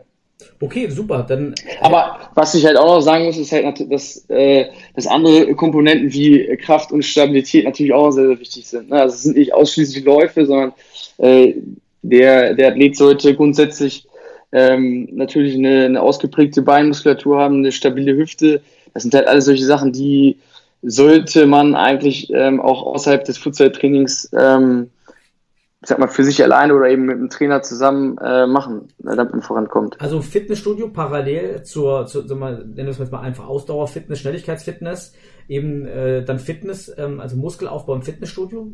Okay, super. Dann Aber was ich halt auch noch sagen muss, ist halt, dass, äh, dass andere Komponenten wie Kraft und Stabilität natürlich auch sehr, sehr wichtig sind. Ne? Also es sind nicht ausschließlich Läufe, sondern äh, der, der Athlet sollte grundsätzlich ähm, natürlich eine, eine ausgeprägte Beinmuskulatur haben, eine stabile Hüfte. Das sind halt alles solche Sachen, die sollte man eigentlich ähm, auch außerhalb des Futsal-Trainings ähm, sag mal, für sich alleine oder eben mit dem Trainer zusammen äh, machen, äh, damit man vorankommt. also Fitnessstudio parallel zur, zur sagen wir, nennen wir es mal einfach Ausdauerfitness, Schnelligkeitsfitness, eben äh, dann Fitness, ähm, also Muskelaufbau im Fitnessstudio.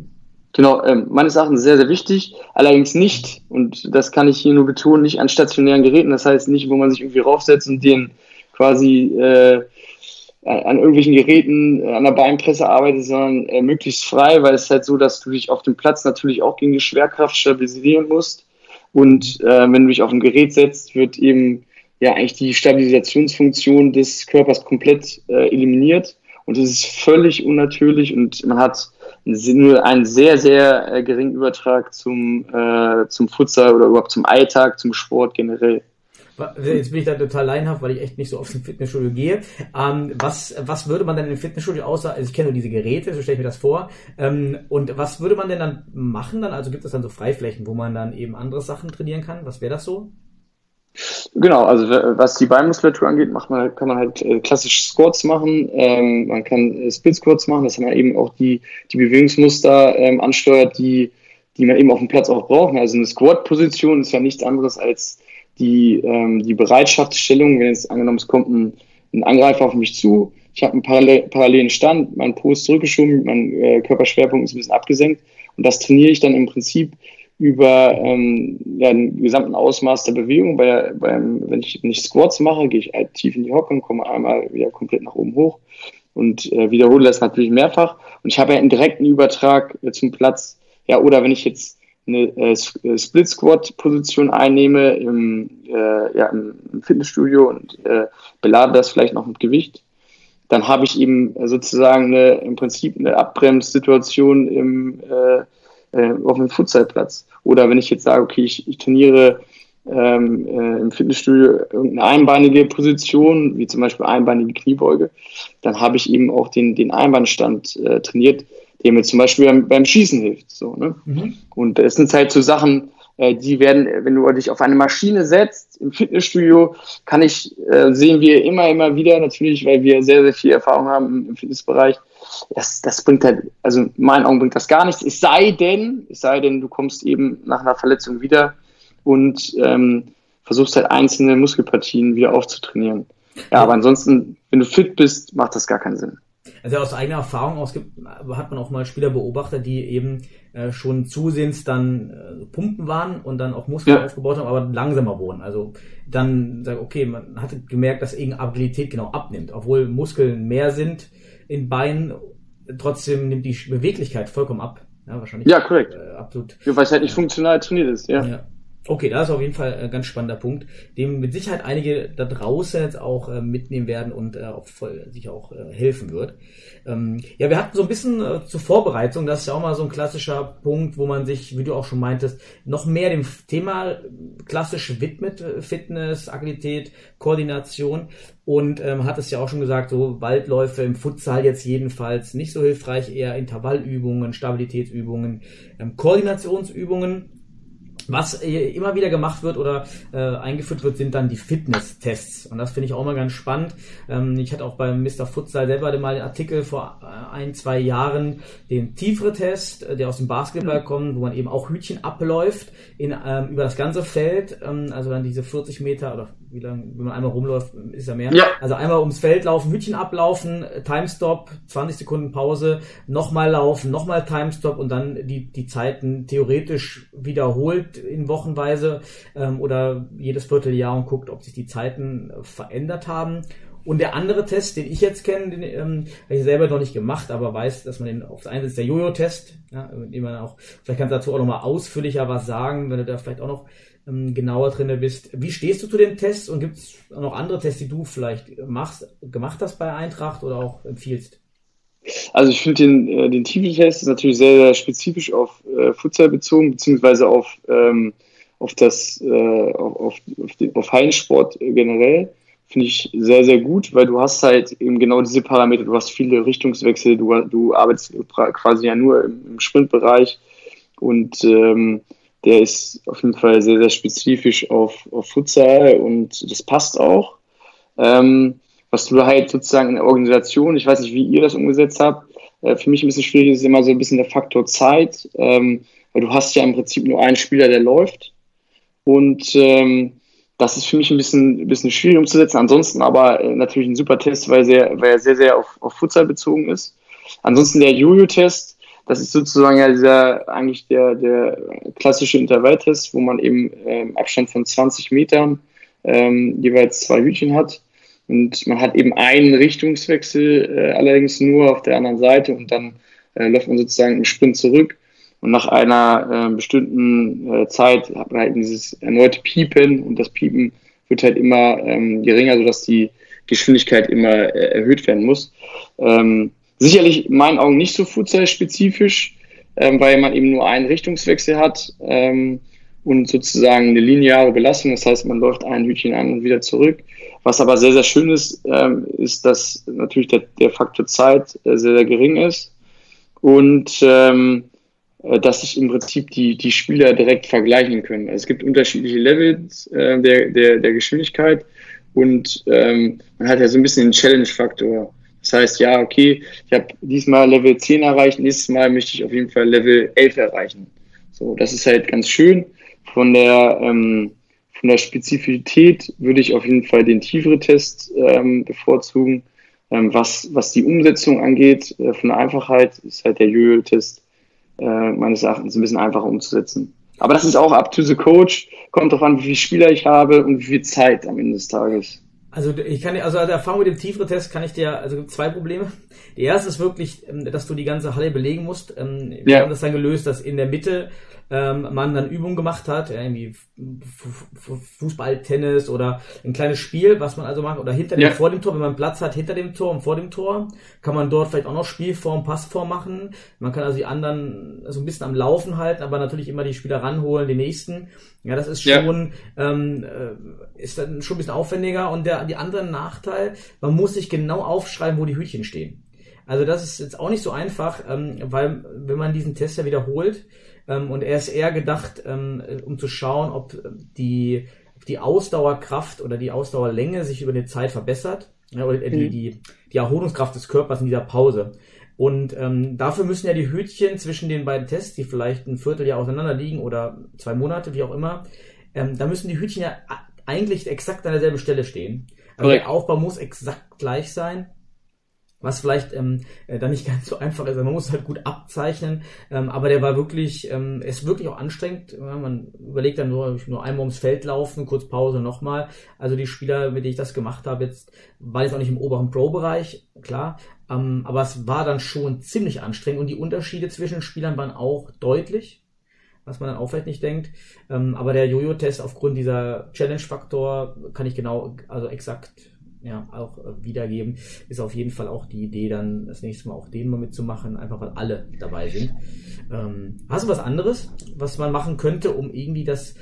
Genau, ähm, meines Erachtens sehr, sehr wichtig. Allerdings nicht, und das kann ich hier nur betonen, nicht an stationären Geräten. Das heißt nicht, wo man sich irgendwie raufsetzt und den quasi äh, an irgendwelchen Geräten äh, an der Beinpresse arbeitet, sondern äh, möglichst frei, weil es halt so, dass du dich auf dem Platz natürlich auch gegen die Schwerkraft stabilisieren musst. Und äh, wenn du dich auf ein Gerät setzt, wird eben ja eigentlich die Stabilisationsfunktion des Körpers komplett äh, eliminiert. Und das ist völlig unnatürlich und man hat nur einen sehr, sehr äh, geringen Übertrag zum, äh, zum Futsal oder überhaupt zum Alltag, zum Sport generell. Jetzt bin ich da total leinhaft, weil ich echt nicht so oft ins Fitnessstudio gehe. Ähm, was, was würde man denn im Fitnessstudio außer, also ich kenne nur diese Geräte, so stelle ich mir das vor. Ähm, und was würde man denn dann machen dann? Also gibt es dann so Freiflächen, wo man dann eben andere Sachen trainieren kann? Was wäre das so? Genau, also was die Beinmuskulatur angeht, macht man, kann man halt äh, klassisch Squats machen, ähm, man kann äh, Split Squats machen, dass man eben auch die, die Bewegungsmuster ähm, ansteuert, die, die man eben auf dem Platz auch braucht. Also eine Squat-Position ist ja nichts anderes als die, ähm, die Bereitschaftsstellung, wenn jetzt angenommen es kommt ein, ein Angreifer auf mich zu, ich habe einen parallel, parallelen Stand, mein Po ist zurückgeschoben, mein äh, Körperschwerpunkt ist ein bisschen abgesenkt und das trainiere ich dann im Prinzip über ähm, ja, den gesamten Ausmaß der Bewegung. Bei, beim, wenn, ich, wenn ich Squats mache, gehe ich halt tief in die Hocke und komme einmal wieder komplett nach oben hoch und äh, wiederhole das natürlich mehrfach. Und ich habe ja einen direkten Übertrag äh, zum Platz. Ja, oder wenn ich jetzt eine äh, äh Split Squat Position einnehme im, äh, ja, im Fitnessstudio und äh, belade das vielleicht noch mit Gewicht, dann habe ich eben sozusagen eine, im Prinzip eine Abbremssituation im äh, äh, auf dem Futsalplatz. Oder wenn ich jetzt sage, okay, ich, ich trainiere ähm, äh, im Fitnessstudio irgendeine einbeinige Position, wie zum Beispiel einbeinige Kniebeuge, dann habe ich eben auch den, den Einbeinstand äh, trainiert, der mir zum Beispiel beim, beim Schießen hilft. So, ne? Mhm. Und es sind halt so Sachen, äh, die werden, wenn du dich auf eine Maschine setzt im Fitnessstudio, kann ich, äh, sehen wir immer, immer wieder, natürlich, weil wir sehr, sehr viel Erfahrung haben im Fitnessbereich, das, das bringt halt, also in meinen Augen bringt das gar nichts. Es sei denn, es sei denn, du kommst eben nach einer Verletzung wieder und ähm, versuchst halt einzelne Muskelpartien wieder aufzutrainieren. Ja, aber ansonsten, wenn du fit bist, macht das gar keinen Sinn. Also aus eigener Erfahrung aus hat man auch mal Spieler beobachtet, die eben äh, schon zusehends dann äh, Pumpen waren und dann auch Muskeln ja. aufgebaut haben, aber langsamer wurden. Also dann sagt, okay, man hat gemerkt, dass irgendeine Abilität genau abnimmt, obwohl Muskeln mehr sind in Beinen, trotzdem nimmt die Beweglichkeit vollkommen ab. Ja, wahrscheinlich. Ja, korrekt. Äh, absolut. Ja, weil es halt nicht funktional trainiert ist, ja. ja. Okay, das ist auf jeden Fall ein ganz spannender Punkt, dem mit Sicherheit einige da draußen jetzt auch äh, mitnehmen werden und äh, auch voll, sicher auch äh, helfen wird. Ähm, ja, wir hatten so ein bisschen äh, zur Vorbereitung, das ist ja auch mal so ein klassischer Punkt, wo man sich, wie du auch schon meintest, noch mehr dem Thema klassisch widmet, äh, Fitness, Agilität, Koordination und ähm, hat es ja auch schon gesagt, so Waldläufe im Futsal jetzt jedenfalls nicht so hilfreich, eher Intervallübungen, Stabilitätsübungen, ähm, Koordinationsübungen was immer wieder gemacht wird oder äh, eingeführt wird, sind dann die Fitness-Tests. Und das finde ich auch mal ganz spannend. Ähm, ich hatte auch beim Mr. Futsal selber mal den Artikel vor äh, ein, zwei Jahren, den Tiefere-Test, äh, der aus dem Basketball kommt, wo man eben auch Hütchen abläuft in, ähm, über das ganze Feld. Ähm, also dann diese 40 Meter oder wie lange, wenn man einmal rumläuft, ist ja mehr. Ja. Also einmal ums Feld laufen, Hütchen ablaufen, Timestop, 20 Sekunden Pause, nochmal laufen, nochmal Timestop und dann die, die Zeiten theoretisch wiederholt in Wochenweise ähm, oder jedes Vierteljahr und guckt, ob sich die Zeiten verändert haben. Und der andere Test, den ich jetzt kenne, den ähm, habe ich selber noch nicht gemacht, aber weiß, dass man den auf der einen ist der Jojo-Test, ja, den man auch, vielleicht kannst du dazu auch nochmal ausführlicher was sagen, wenn du da vielleicht auch noch ähm, genauer drin bist. Wie stehst du zu den Tests und gibt es noch andere Tests, die du vielleicht machst, gemacht hast bei Eintracht oder auch empfiehlst? Also ich finde den, äh, den Tiefel-Test natürlich sehr, sehr spezifisch auf äh, Futsal bezogen, beziehungsweise auf, ähm, auf das äh, auf, auf, den, auf Hallensport generell. Finde ich sehr, sehr gut, weil du hast halt eben genau diese Parameter, du hast viele Richtungswechsel, du, du arbeitest quasi ja nur im, im Sprintbereich und ähm, der ist auf jeden Fall sehr, sehr spezifisch auf, auf Futsal und das passt auch. Ähm, was du halt sozusagen in der Organisation, ich weiß nicht, wie ihr das umgesetzt habt, äh, für mich ein bisschen schwierig ist immer so ein bisschen der Faktor Zeit, ähm, weil du hast ja im Prinzip nur einen Spieler, der läuft und ähm, das ist für mich ein bisschen, ein bisschen schwierig umzusetzen. Ansonsten aber äh, natürlich ein super Test, weil, sehr, weil er sehr, sehr auf, auf Futsal bezogen ist. Ansonsten der Jojo-Test, das ist sozusagen ja dieser, eigentlich der, der klassische Intervalltest, wo man eben äh, im Abstand von 20 Metern ähm, jeweils zwei Hütchen hat und man hat eben einen Richtungswechsel, äh, allerdings nur auf der anderen Seite und dann äh, läuft man sozusagen im Sprint zurück. Und nach einer äh, bestimmten Zeit hat man halt dieses erneute Piepen und das Piepen wird halt immer ähm, geringer, sodass die Geschwindigkeit immer äh, erhöht werden muss. Ähm, sicherlich in meinen Augen nicht so futsal-spezifisch, ähm, weil man eben nur einen Richtungswechsel hat. Ähm, und sozusagen eine lineare Belastung. Das heißt, man läuft ein Hütchen an und wieder zurück. Was aber sehr, sehr schön ist, ähm, ist, dass natürlich der, der Faktor Zeit äh, sehr, sehr gering ist und ähm, äh, dass sich im Prinzip die, die Spieler direkt vergleichen können. Also es gibt unterschiedliche Levels äh, der, der, der Geschwindigkeit und ähm, man hat ja so ein bisschen den Challenge-Faktor. Das heißt, ja, okay, ich habe diesmal Level 10 erreicht, nächstes Mal möchte ich auf jeden Fall Level 11 erreichen. So, das ist halt ganz schön. Von der, ähm, von der Spezifität würde ich auf jeden Fall den tiefere Test ähm, bevorzugen. Ähm, was, was die Umsetzung angeht, äh, von der Einfachheit, ist halt der Jojo-Test äh, meines Erachtens ein bisschen einfacher umzusetzen. Aber das ist auch up to the coach. Kommt darauf an, wie viele Spieler ich habe und wie viel Zeit am Ende des Tages. Also ich kann also als Erfahrung mit dem tieferen Test kann ich dir, also zwei Probleme. Die erste ist wirklich, ähm, dass du die ganze Halle belegen musst. Ähm, wir ja. haben das dann gelöst, dass in der Mitte ähm, man dann Übungen gemacht hat, irgendwie Fußball, Tennis oder ein kleines Spiel, was man also macht, oder hinter dem, ja. vor dem Tor, wenn man Platz hat, hinter dem Tor und vor dem Tor, kann man dort vielleicht auch noch Spielform, Passform machen. Man kann also die anderen so ein bisschen am Laufen halten, aber natürlich immer die Spieler ranholen, die nächsten. Ja, das ist schon, ja. ähm, äh, ist dann schon ein bisschen aufwendiger. Und der, die andere Nachteil, man muss sich genau aufschreiben, wo die Hütchen stehen. Also das ist jetzt auch nicht so einfach, ähm, weil wenn man diesen Test ja wiederholt, ähm, und er ist eher gedacht, ähm, um zu schauen, ob die, ob die Ausdauerkraft oder die Ausdauerlänge sich über die Zeit verbessert. Ja, oder die, mhm. die, die Erholungskraft des Körpers in dieser Pause. Und ähm, dafür müssen ja die Hütchen zwischen den beiden Tests, die vielleicht ein Vierteljahr auseinander liegen oder zwei Monate, wie auch immer, ähm, da müssen die Hütchen ja eigentlich exakt an derselben Stelle stehen. Also der Aufbau muss exakt gleich sein was vielleicht ähm, äh, dann nicht <laughs> ganz so einfach ist. Also man muss halt gut abzeichnen, ähm, aber der war wirklich, ähm, ist wirklich auch anstrengend. Ja, man überlegt dann nur, nur einmal ums Feld laufen, kurz Pause nochmal. Also die Spieler, mit denen ich das gemacht habe, jetzt war jetzt auch nicht im oberen Pro-Bereich, klar, ähm, aber es war dann schon ziemlich anstrengend und die Unterschiede zwischen Spielern waren auch deutlich was man dann auch vielleicht nicht denkt. Ähm, aber der Jojo-Test aufgrund dieser Challenge-Faktor kann ich genau, also exakt ja, auch äh, wiedergeben, ist auf jeden Fall auch die Idee, dann das nächste Mal auch den mal mitzumachen, einfach weil alle dabei sind. Ähm, hast du was anderes, was man machen könnte, um irgendwie das,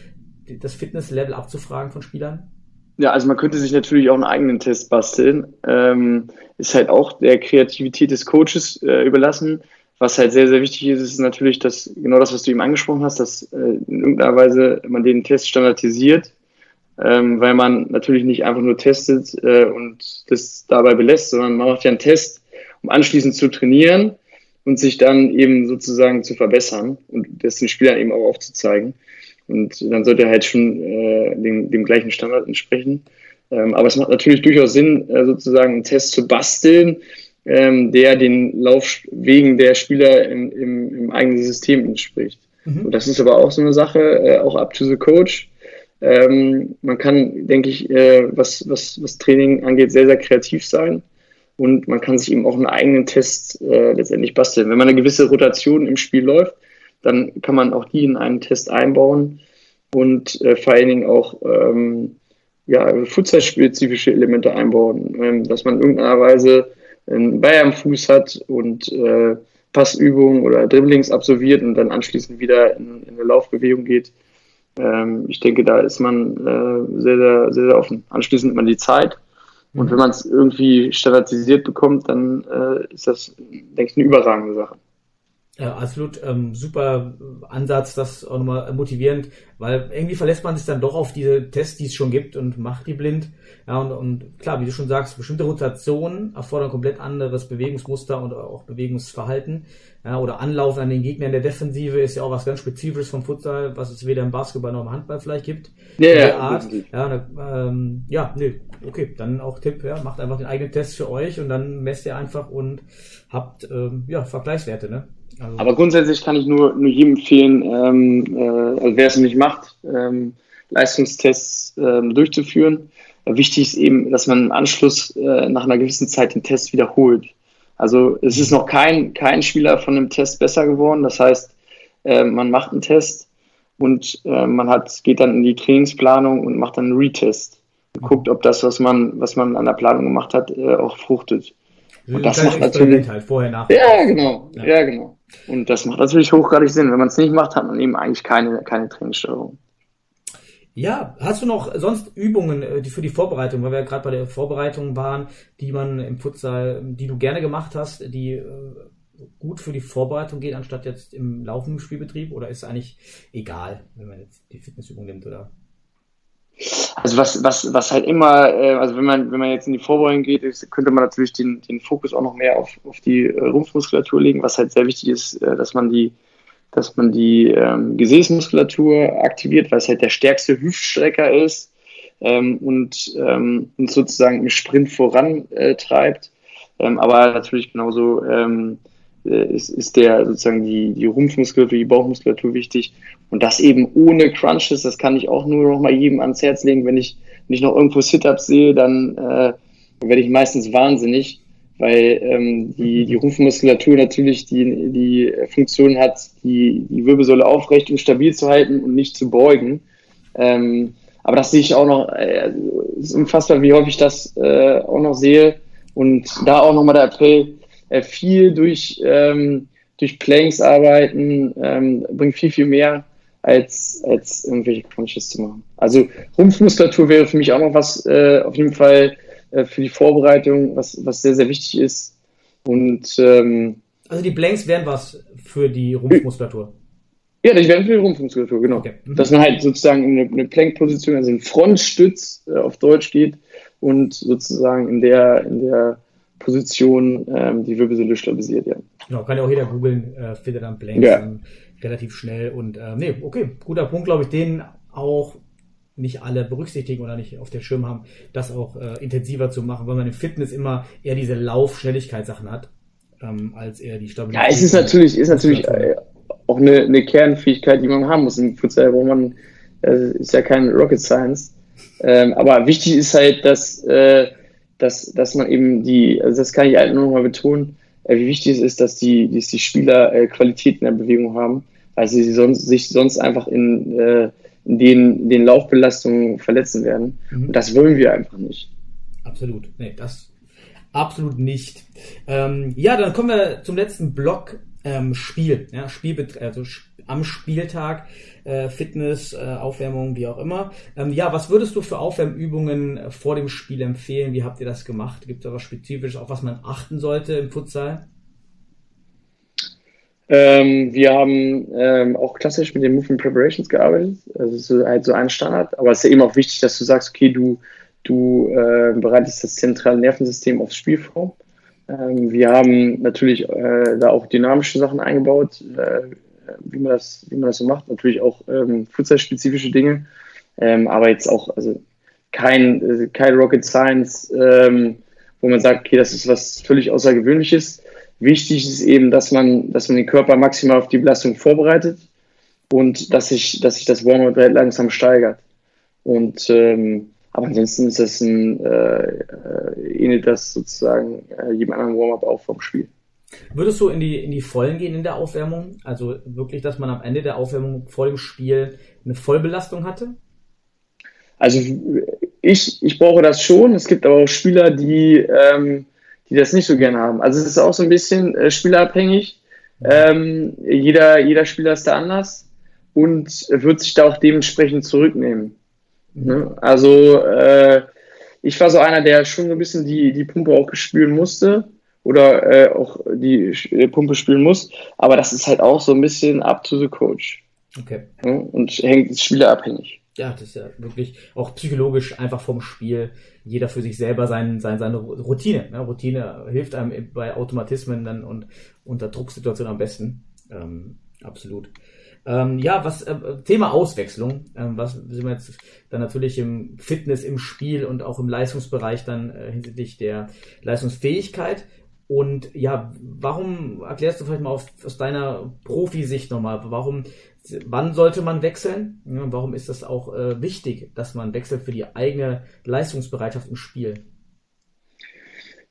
das Fitnesslevel abzufragen von Spielern? Ja, also man könnte sich natürlich auch einen eigenen Test basteln. Ähm, ist halt auch der Kreativität des Coaches äh, überlassen. Was halt sehr, sehr wichtig ist, ist natürlich, dass genau das, was du eben angesprochen hast, dass äh, in irgendeiner Weise man den Test standardisiert ähm, weil man natürlich nicht einfach nur testet äh, und das dabei belässt, sondern man macht ja einen Test, um anschließend zu trainieren und sich dann eben sozusagen zu verbessern und das den Spielern eben auch aufzuzeigen. Und dann sollte er halt schon äh, dem, dem gleichen Standard entsprechen. Ähm, aber es macht natürlich durchaus Sinn, äh, sozusagen einen Test zu basteln, ähm, der den Laufwegen der Spieler im, im, im eigenen System entspricht. Mhm. Und das ist aber auch so eine Sache, äh, auch up to the coach. Ähm, man kann, denke ich, äh, was, was, was Training angeht, sehr, sehr kreativ sein. Und man kann sich eben auch einen eigenen Test äh, letztendlich basteln. Wenn man eine gewisse Rotation im Spiel läuft, dann kann man auch die in einen Test einbauen und äh, vor allen Dingen auch ähm, ja, futsal-spezifische Elemente einbauen, ähm, dass man in irgendeiner Weise einen Ball am Fuß hat und äh, Passübungen oder Dribblings absolviert und dann anschließend wieder in, in eine Laufbewegung geht ähm, ich denke, da ist man äh, sehr, sehr, sehr, sehr offen. Anschließend man die Zeit. Und mhm. wenn man es irgendwie standardisiert bekommt, dann äh, ist das, denke ich, eine überragende Sache. Ja, absolut ähm, super Ansatz, das auch nochmal motivierend, weil irgendwie verlässt man sich dann doch auf diese Tests, die es schon gibt und macht die blind. Ja, und, und klar, wie du schon sagst, bestimmte Rotationen erfordern komplett anderes Bewegungsmuster und auch Bewegungsverhalten. Ja, oder Anlaufen an den Gegnern der Defensive ist ja auch was ganz Spezifisches vom Futsal, was es weder im Basketball noch im Handball vielleicht gibt. Ja, ja. Art. Ja, ähm, ja, nee, okay, dann auch Tipp, ja, macht einfach den eigenen Test für euch und dann messt ihr einfach und habt ähm, ja, Vergleichswerte, ne? Also Aber grundsätzlich kann ich nur, nur jedem empfehlen, ähm, äh, also wer es nicht macht, ähm, Leistungstests ähm, durchzuführen. Wichtig ist eben, dass man im Anschluss äh, nach einer gewissen Zeit den Test wiederholt. Also es ist noch kein, kein Spieler von dem Test besser geworden. Das heißt, äh, man macht einen Test und äh, man hat, geht dann in die Trainingsplanung und macht dann einen Retest. Und guckt, ob das, was man, was man an der Planung gemacht hat, äh, auch fruchtet. Und das macht natürlich halt vorher nach. Ja, genau. Ja. ja. genau. Und das macht natürlich hochgradig Sinn. Wenn man es nicht macht, hat man eben eigentlich keine, keine Trainingssteuerung. Ja, hast du noch sonst Übungen äh, die für die Vorbereitung, weil wir ja gerade bei der Vorbereitung waren, die man im Futsal, die du gerne gemacht hast, die äh, gut für die Vorbereitung gehen, anstatt jetzt im laufenden Spielbetrieb? Oder ist es eigentlich egal, wenn man jetzt die Fitnessübung nimmt, oder? Also was, was, was halt immer, äh, also wenn man, wenn man jetzt in die Vorbereitung geht, ist, könnte man natürlich den, den Fokus auch noch mehr auf, auf die äh, Rumpfmuskulatur legen, was halt sehr wichtig ist, äh, dass man die, dass man die ähm, Gesäßmuskulatur aktiviert, weil es halt der stärkste Hüftstrecker ist ähm, und, ähm, und sozusagen im Sprint vorantreibt. Ähm, aber natürlich genauso ähm, äh, ist, ist der sozusagen die, die Rumpfmuskulatur, die Bauchmuskulatur wichtig. Und das eben ohne Crunches, das kann ich auch nur noch mal jedem ans Herz legen. Wenn ich, wenn noch irgendwo Sit-Ups sehe, dann äh, werde ich meistens wahnsinnig, weil ähm, die, die Rumpfmuskulatur natürlich die, die Funktion hat, die, die Wirbelsäule aufrecht und stabil zu halten und nicht zu beugen. Ähm, aber das sehe ich auch noch, äh, ist unfassbar, wie häufig ich das äh, auch noch sehe. Und da auch nochmal der Appell, äh, viel durch, ähm, durch Planks arbeiten, ähm, bringt viel, viel mehr als, als irgendwelche Crunches zu machen. Also Rumpfmuskulatur wäre für mich auch noch was äh, auf jeden Fall äh, für die Vorbereitung, was, was sehr, sehr wichtig ist. Und ähm, also die Blanks wären was für die Rumpfmuskulatur. Ja, das wäre für die Rumpfmuskulatur, genau. Okay. Mhm. Dass man halt sozusagen in eine, eine Plank-Position, also in Frontstütz äh, auf Deutsch geht und sozusagen in der, in der Position ähm, die Wirbelsäule stabilisiert, ja. Genau, kann ja auch jeder googeln, äh, findet dann Blanks ja. ähm, relativ schnell und äh, nee, okay, guter Punkt, glaube ich, den auch nicht alle berücksichtigen oder nicht auf der Schirm haben, das auch äh, intensiver zu machen, weil man im Fitness immer eher diese Lauf-Schnelligkeitssachen hat, ähm, als eher die Stabilität. Ja, es ist natürlich, ist natürlich äh, auch eine, eine Kernfähigkeit, die man haben muss im Futsal, wo man, äh, ist ja kein Rocket Science, ähm, aber wichtig ist halt, dass äh, dass, dass man eben die, also das kann ich halt nur noch mal betonen, äh, wie wichtig es ist, dass die, dass die Spieler äh, Qualität in der Bewegung haben, weil sie sonst, sich sonst einfach in, äh, in den, den Laufbelastungen verletzen werden. Mhm. Und das wollen wir einfach nicht. Absolut. Nee, das absolut nicht. Ähm, ja, dann kommen wir zum letzten Block ähm, Spiel. Ja, Spiel also am Spieltag äh, Fitness, äh, Aufwärmung, wie auch immer. Ähm, ja, was würdest du für Aufwärmübungen äh, vor dem Spiel empfehlen? Wie habt ihr das gemacht? Gibt es da was Spezifisches, auf was man achten sollte im Futsal? Ähm, wir haben ähm, auch klassisch mit den Movement Preparations gearbeitet. Also ist halt so ein Standard. Aber es ist ja eben auch wichtig, dass du sagst, okay, du, du äh, bereitest das zentrale Nervensystem aufs Spiel vor. Ähm, wir haben natürlich äh, da auch dynamische Sachen eingebaut. Äh, wie man das, wie man das so macht. Natürlich auch ähm, Futsal-spezifische Dinge, ähm, aber jetzt auch also kein, äh, kein Rocket Science, ähm, wo man sagt, okay, das ist was völlig Außergewöhnliches. Wichtig ist eben, dass man, dass man den Körper maximal auf die Belastung vorbereitet und dass sich, dass sich das Warm-up langsam steigert. Und ähm, aber ansonsten ist das ein äh, äh, ähnelt das sozusagen äh, jedem anderen Warm-up auch vom Spiel. Würdest du in die, in die Vollen gehen in der Aufwärmung? Also wirklich, dass man am Ende der Aufwärmung vor dem Spiel eine Vollbelastung hatte? Also ich, ich brauche das schon. Es gibt aber auch Spieler, die, ähm, die das nicht so gerne haben. Also es ist auch so ein bisschen äh, spielerabhängig. Ähm, jeder, jeder Spieler ist da anders und wird sich da auch dementsprechend zurücknehmen. Mhm. Ne? Also äh, ich war so einer, der schon so ein bisschen die, die Pumpe auch gespüren musste oder äh, auch die Pumpe spielen muss. Aber das ist halt auch so ein bisschen up to the coach. Okay. Ja, und hängt spielerabhängig. Ja, das ist ja wirklich auch psychologisch einfach vom Spiel. Jeder für sich selber sein, sein, seine Routine. Ne? Routine hilft einem bei Automatismen dann und unter Drucksituationen am besten. Ähm, absolut. Ähm, ja, was äh, Thema Auswechslung, ähm, was sind wir jetzt dann natürlich im Fitness, im Spiel und auch im Leistungsbereich dann äh, hinsichtlich der Leistungsfähigkeit. Und ja, warum erklärst du vielleicht mal aus, aus deiner Profisicht nochmal, warum, wann sollte man wechseln? Ja, warum ist das auch äh, wichtig, dass man wechselt für die eigene Leistungsbereitschaft im Spiel?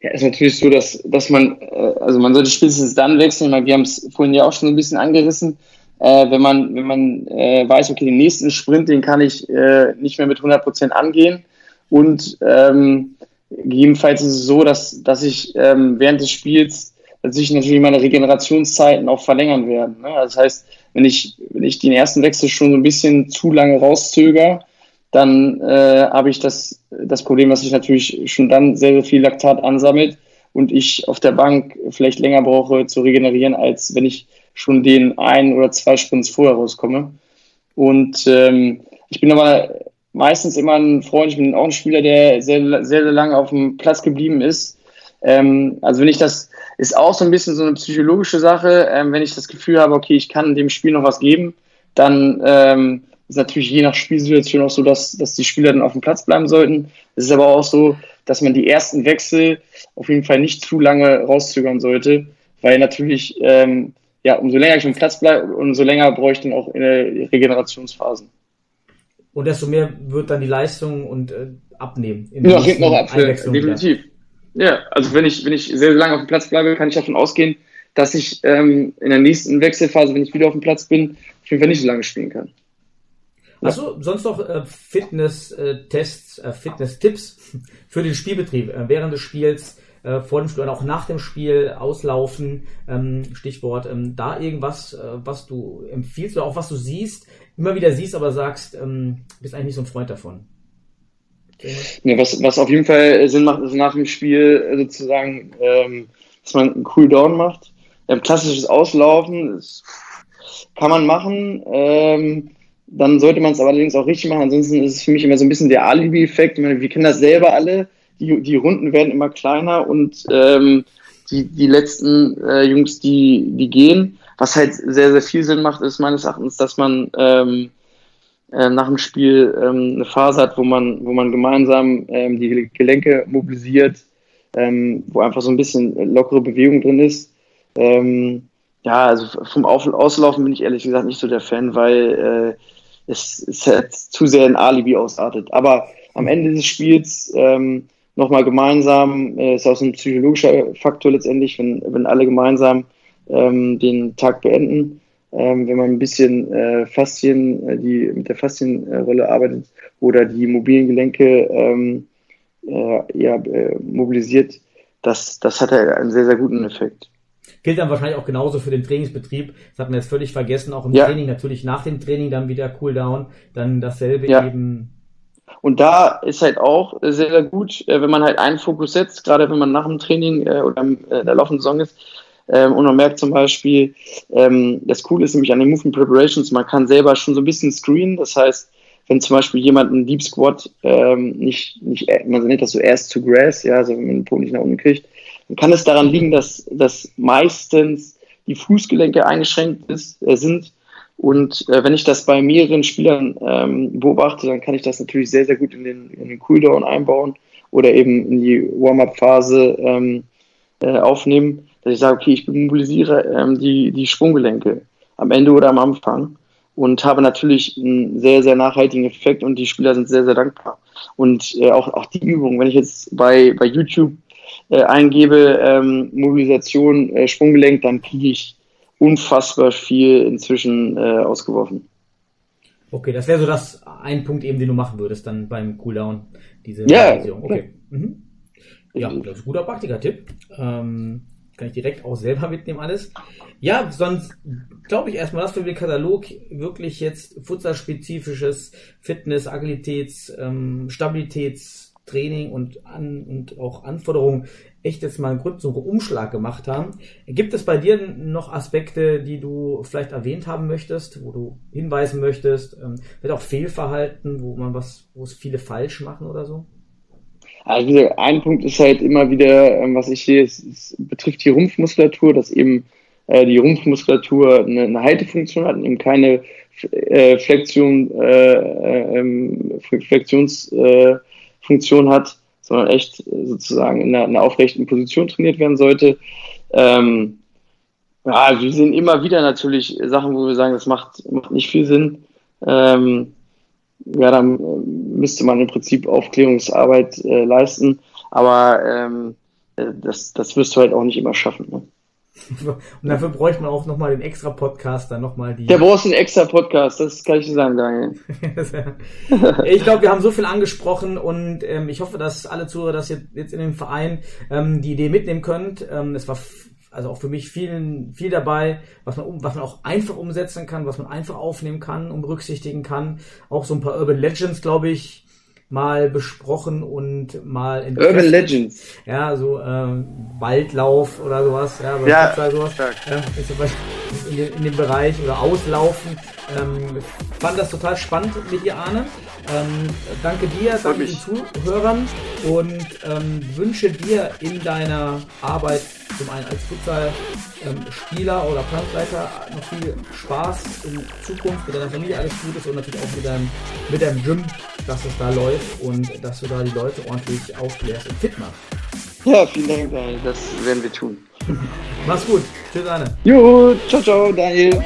Ja, ist natürlich so, dass, dass man, äh, also man sollte spätestens dann wechseln, weil wir haben es vorhin ja auch schon ein bisschen angerissen, äh, wenn man, wenn man äh, weiß, okay, den nächsten Sprint, den kann ich äh, nicht mehr mit 100 Prozent angehen und ähm, Gegebenenfalls ist es so, dass, dass ich ähm, während des Spiels dass sich natürlich meine Regenerationszeiten auch verlängern werden. Ne? Das heißt, wenn ich, wenn ich den ersten Wechsel schon so ein bisschen zu lange rauszöger, dann äh, habe ich das, das Problem, dass sich natürlich schon dann sehr, sehr viel Laktat ansammelt und ich auf der Bank vielleicht länger brauche zu regenerieren, als wenn ich schon den ein oder zwei Sprints vorher rauskomme. Und ähm, ich bin aber meistens immer ein Freund, ich bin auch ein Spieler, der sehr, sehr, sehr lange auf dem Platz geblieben ist. Ähm, also wenn ich das, ist auch so ein bisschen so eine psychologische Sache, ähm, wenn ich das Gefühl habe, okay, ich kann dem Spiel noch was geben, dann ähm, ist natürlich je nach Spielsituation auch so, dass, dass die Spieler dann auf dem Platz bleiben sollten. Es ist aber auch so, dass man die ersten Wechsel auf jeden Fall nicht zu lange rauszögern sollte, weil natürlich, ähm, ja, umso länger ich im Platz bleibe, umso länger brauche ich dann auch in der Regenerationsphasen. Und desto mehr wird dann die Leistung und äh, abnehmen. Noch hinten noch ab, definitiv. Ja, also wenn ich, wenn ich sehr, sehr lange auf dem Platz bleibe, kann ich davon ausgehen, dass ich ähm, in der nächsten Wechselphase, wenn ich wieder auf dem Platz bin, auf jeden Fall nicht so lange spielen kann. Achso, sonst noch äh, Fitness-Tests, äh, Fitness-Tipps <laughs> für den Spielbetrieb äh, während des Spiels, äh, vor dem Spiel und auch nach dem Spiel, auslaufen, ähm, Stichwort, ähm, da irgendwas, äh, was du empfiehlst oder auch was du siehst, immer wieder siehst, aber sagst, ähm, bist eigentlich nicht so ein Freund davon. Ja, was, was auf jeden Fall Sinn macht, ist nach dem Spiel äh, sozusagen, ähm, dass man einen Cooldown macht. Ähm, klassisches Auslaufen das kann man machen. Ähm, dann sollte man es allerdings auch richtig machen. Ansonsten ist es für mich immer so ein bisschen der Alibi-Effekt. Wir kennen das selber alle. Die, die Runden werden immer kleiner und ähm, die, die letzten äh, Jungs, die, die gehen. Was halt sehr, sehr viel Sinn macht, ist meines Erachtens, dass man ähm, äh, nach dem Spiel ähm, eine Phase hat, wo man, wo man gemeinsam ähm, die Gelenke mobilisiert, ähm, wo einfach so ein bisschen lockere Bewegung drin ist. Ähm, ja, also vom Auf Auslaufen bin ich ehrlich gesagt nicht so der Fan, weil äh, es, es halt zu sehr ein Alibi ausartet. Aber am Ende des Spiels ähm, nochmal gemeinsam, äh, ist auch so ein psychologischer Faktor letztendlich, wenn, wenn alle gemeinsam ähm, den Tag beenden. Ähm, wenn man ein bisschen äh, Faszien, äh, die mit der Faszienrolle arbeitet oder die mobilen Gelenke ähm, äh, ja, äh, mobilisiert, das, das hat halt einen sehr, sehr guten Effekt. Gilt dann wahrscheinlich auch genauso für den Trainingsbetrieb. Das hat man jetzt völlig vergessen. Auch im ja. Training natürlich nach dem Training dann wieder Cooldown. Dann dasselbe ja. eben. Und da ist halt auch sehr, sehr gut, äh, wenn man halt einen Fokus setzt, gerade wenn man nach dem Training äh, oder in der laufenden Saison ist. Ähm, und man merkt zum Beispiel, ähm, das Coole ist nämlich an den Movement Preparations, man kann selber schon so ein bisschen screenen. Das heißt, wenn zum Beispiel jemand einen Deep Squat ähm, nicht, nicht, man nennt das so erst to grass, ja, also wenn man den Po nicht nach unten kriegt, dann kann es daran liegen, dass, dass meistens die Fußgelenke eingeschränkt ist, äh, sind. Und äh, wenn ich das bei mehreren Spielern ähm, beobachte, dann kann ich das natürlich sehr, sehr gut in den, in den Cooldown einbauen oder eben in die Warm-up-Phase ähm, äh, aufnehmen, dass ich sage, okay, ich mobilisiere ähm, die, die Sprunggelenke am Ende oder am Anfang und habe natürlich einen sehr, sehr nachhaltigen Effekt und die Spieler sind sehr, sehr dankbar. Und äh, auch, auch die Übung, wenn ich jetzt bei, bei YouTube äh, eingebe, ähm, Mobilisation, äh, Sprunggelenk, dann kriege ich unfassbar viel inzwischen äh, ausgeworfen. Okay, das wäre so das ein Punkt eben, den du machen würdest dann beim Cooldown, diese ja, Version. Okay. Mhm. Ja, das ist ein guter Praktiker-Tipp. Ähm, kann ich direkt auch selber mitnehmen alles. Ja, sonst glaube ich erstmal, dass wir den Katalog wirklich jetzt futsalspezifisches Fitness, Agilitäts, ähm, Stabilitäts, Training und, an, und auch Anforderungen echt jetzt mal einen Grund zum Umschlag gemacht haben. Gibt es bei dir noch Aspekte, die du vielleicht erwähnt haben möchtest, wo du hinweisen möchtest, ähm, vielleicht auch Fehlverhalten, wo man was, wo es viele falsch machen oder so? Also ein Punkt ist halt immer wieder, ähm, was ich sehe, es, es betrifft die Rumpfmuskulatur, dass eben äh, die Rumpfmuskulatur eine, eine Haltefunktion hat und eben keine äh, Flexion, äh, äh ähm, Flexions äh, Funktion hat, sondern echt sozusagen in einer, in einer aufrechten Position trainiert werden sollte. Ähm, ja, wir sehen immer wieder natürlich Sachen, wo wir sagen, das macht, macht nicht viel Sinn. Ähm, ja, dann müsste man im Prinzip Aufklärungsarbeit äh, leisten, aber ähm, das, das wirst du halt auch nicht immer schaffen. Ne? Und dafür bräuchte man auch nochmal den extra Podcast, dann nochmal die. Der brauchst einen extra Podcast, das kann ich dir sagen, Daniel. <laughs> ich glaube, wir haben so viel angesprochen und ähm, ich hoffe, dass alle Zuhörer das jetzt, jetzt in dem Verein ähm, die Idee mitnehmen könnt. Ähm, es war also auch für mich vielen, viel dabei, was man, was man auch einfach umsetzen kann, was man einfach aufnehmen kann und berücksichtigen kann. Auch so ein paar Urban Legends, glaube ich, mal besprochen und mal in Urban Legends. Ja, so ähm, Waldlauf oder sowas. Ja, ja halt sowas. Ja, in, dem, in dem Bereich oder Auslaufen. Ähm, fand das total spannend mit dir, Arne. Ähm, danke dir, danke den Zuhörern und ähm, wünsche dir in deiner Arbeit zum einen als Futsal-Spieler ähm, oder Planleiter noch viel Spaß in Zukunft, mit deiner Familie alles Gutes und natürlich auch mit deinem, mit deinem Gym, dass es da läuft und dass du da die Leute ordentlich aufklärst und fit machst. Ja, vielen Dank, Daniel. Das werden wir tun. <laughs> Mach's gut. Tschüss, Anne. Jo, ciao, ciao, Daniel.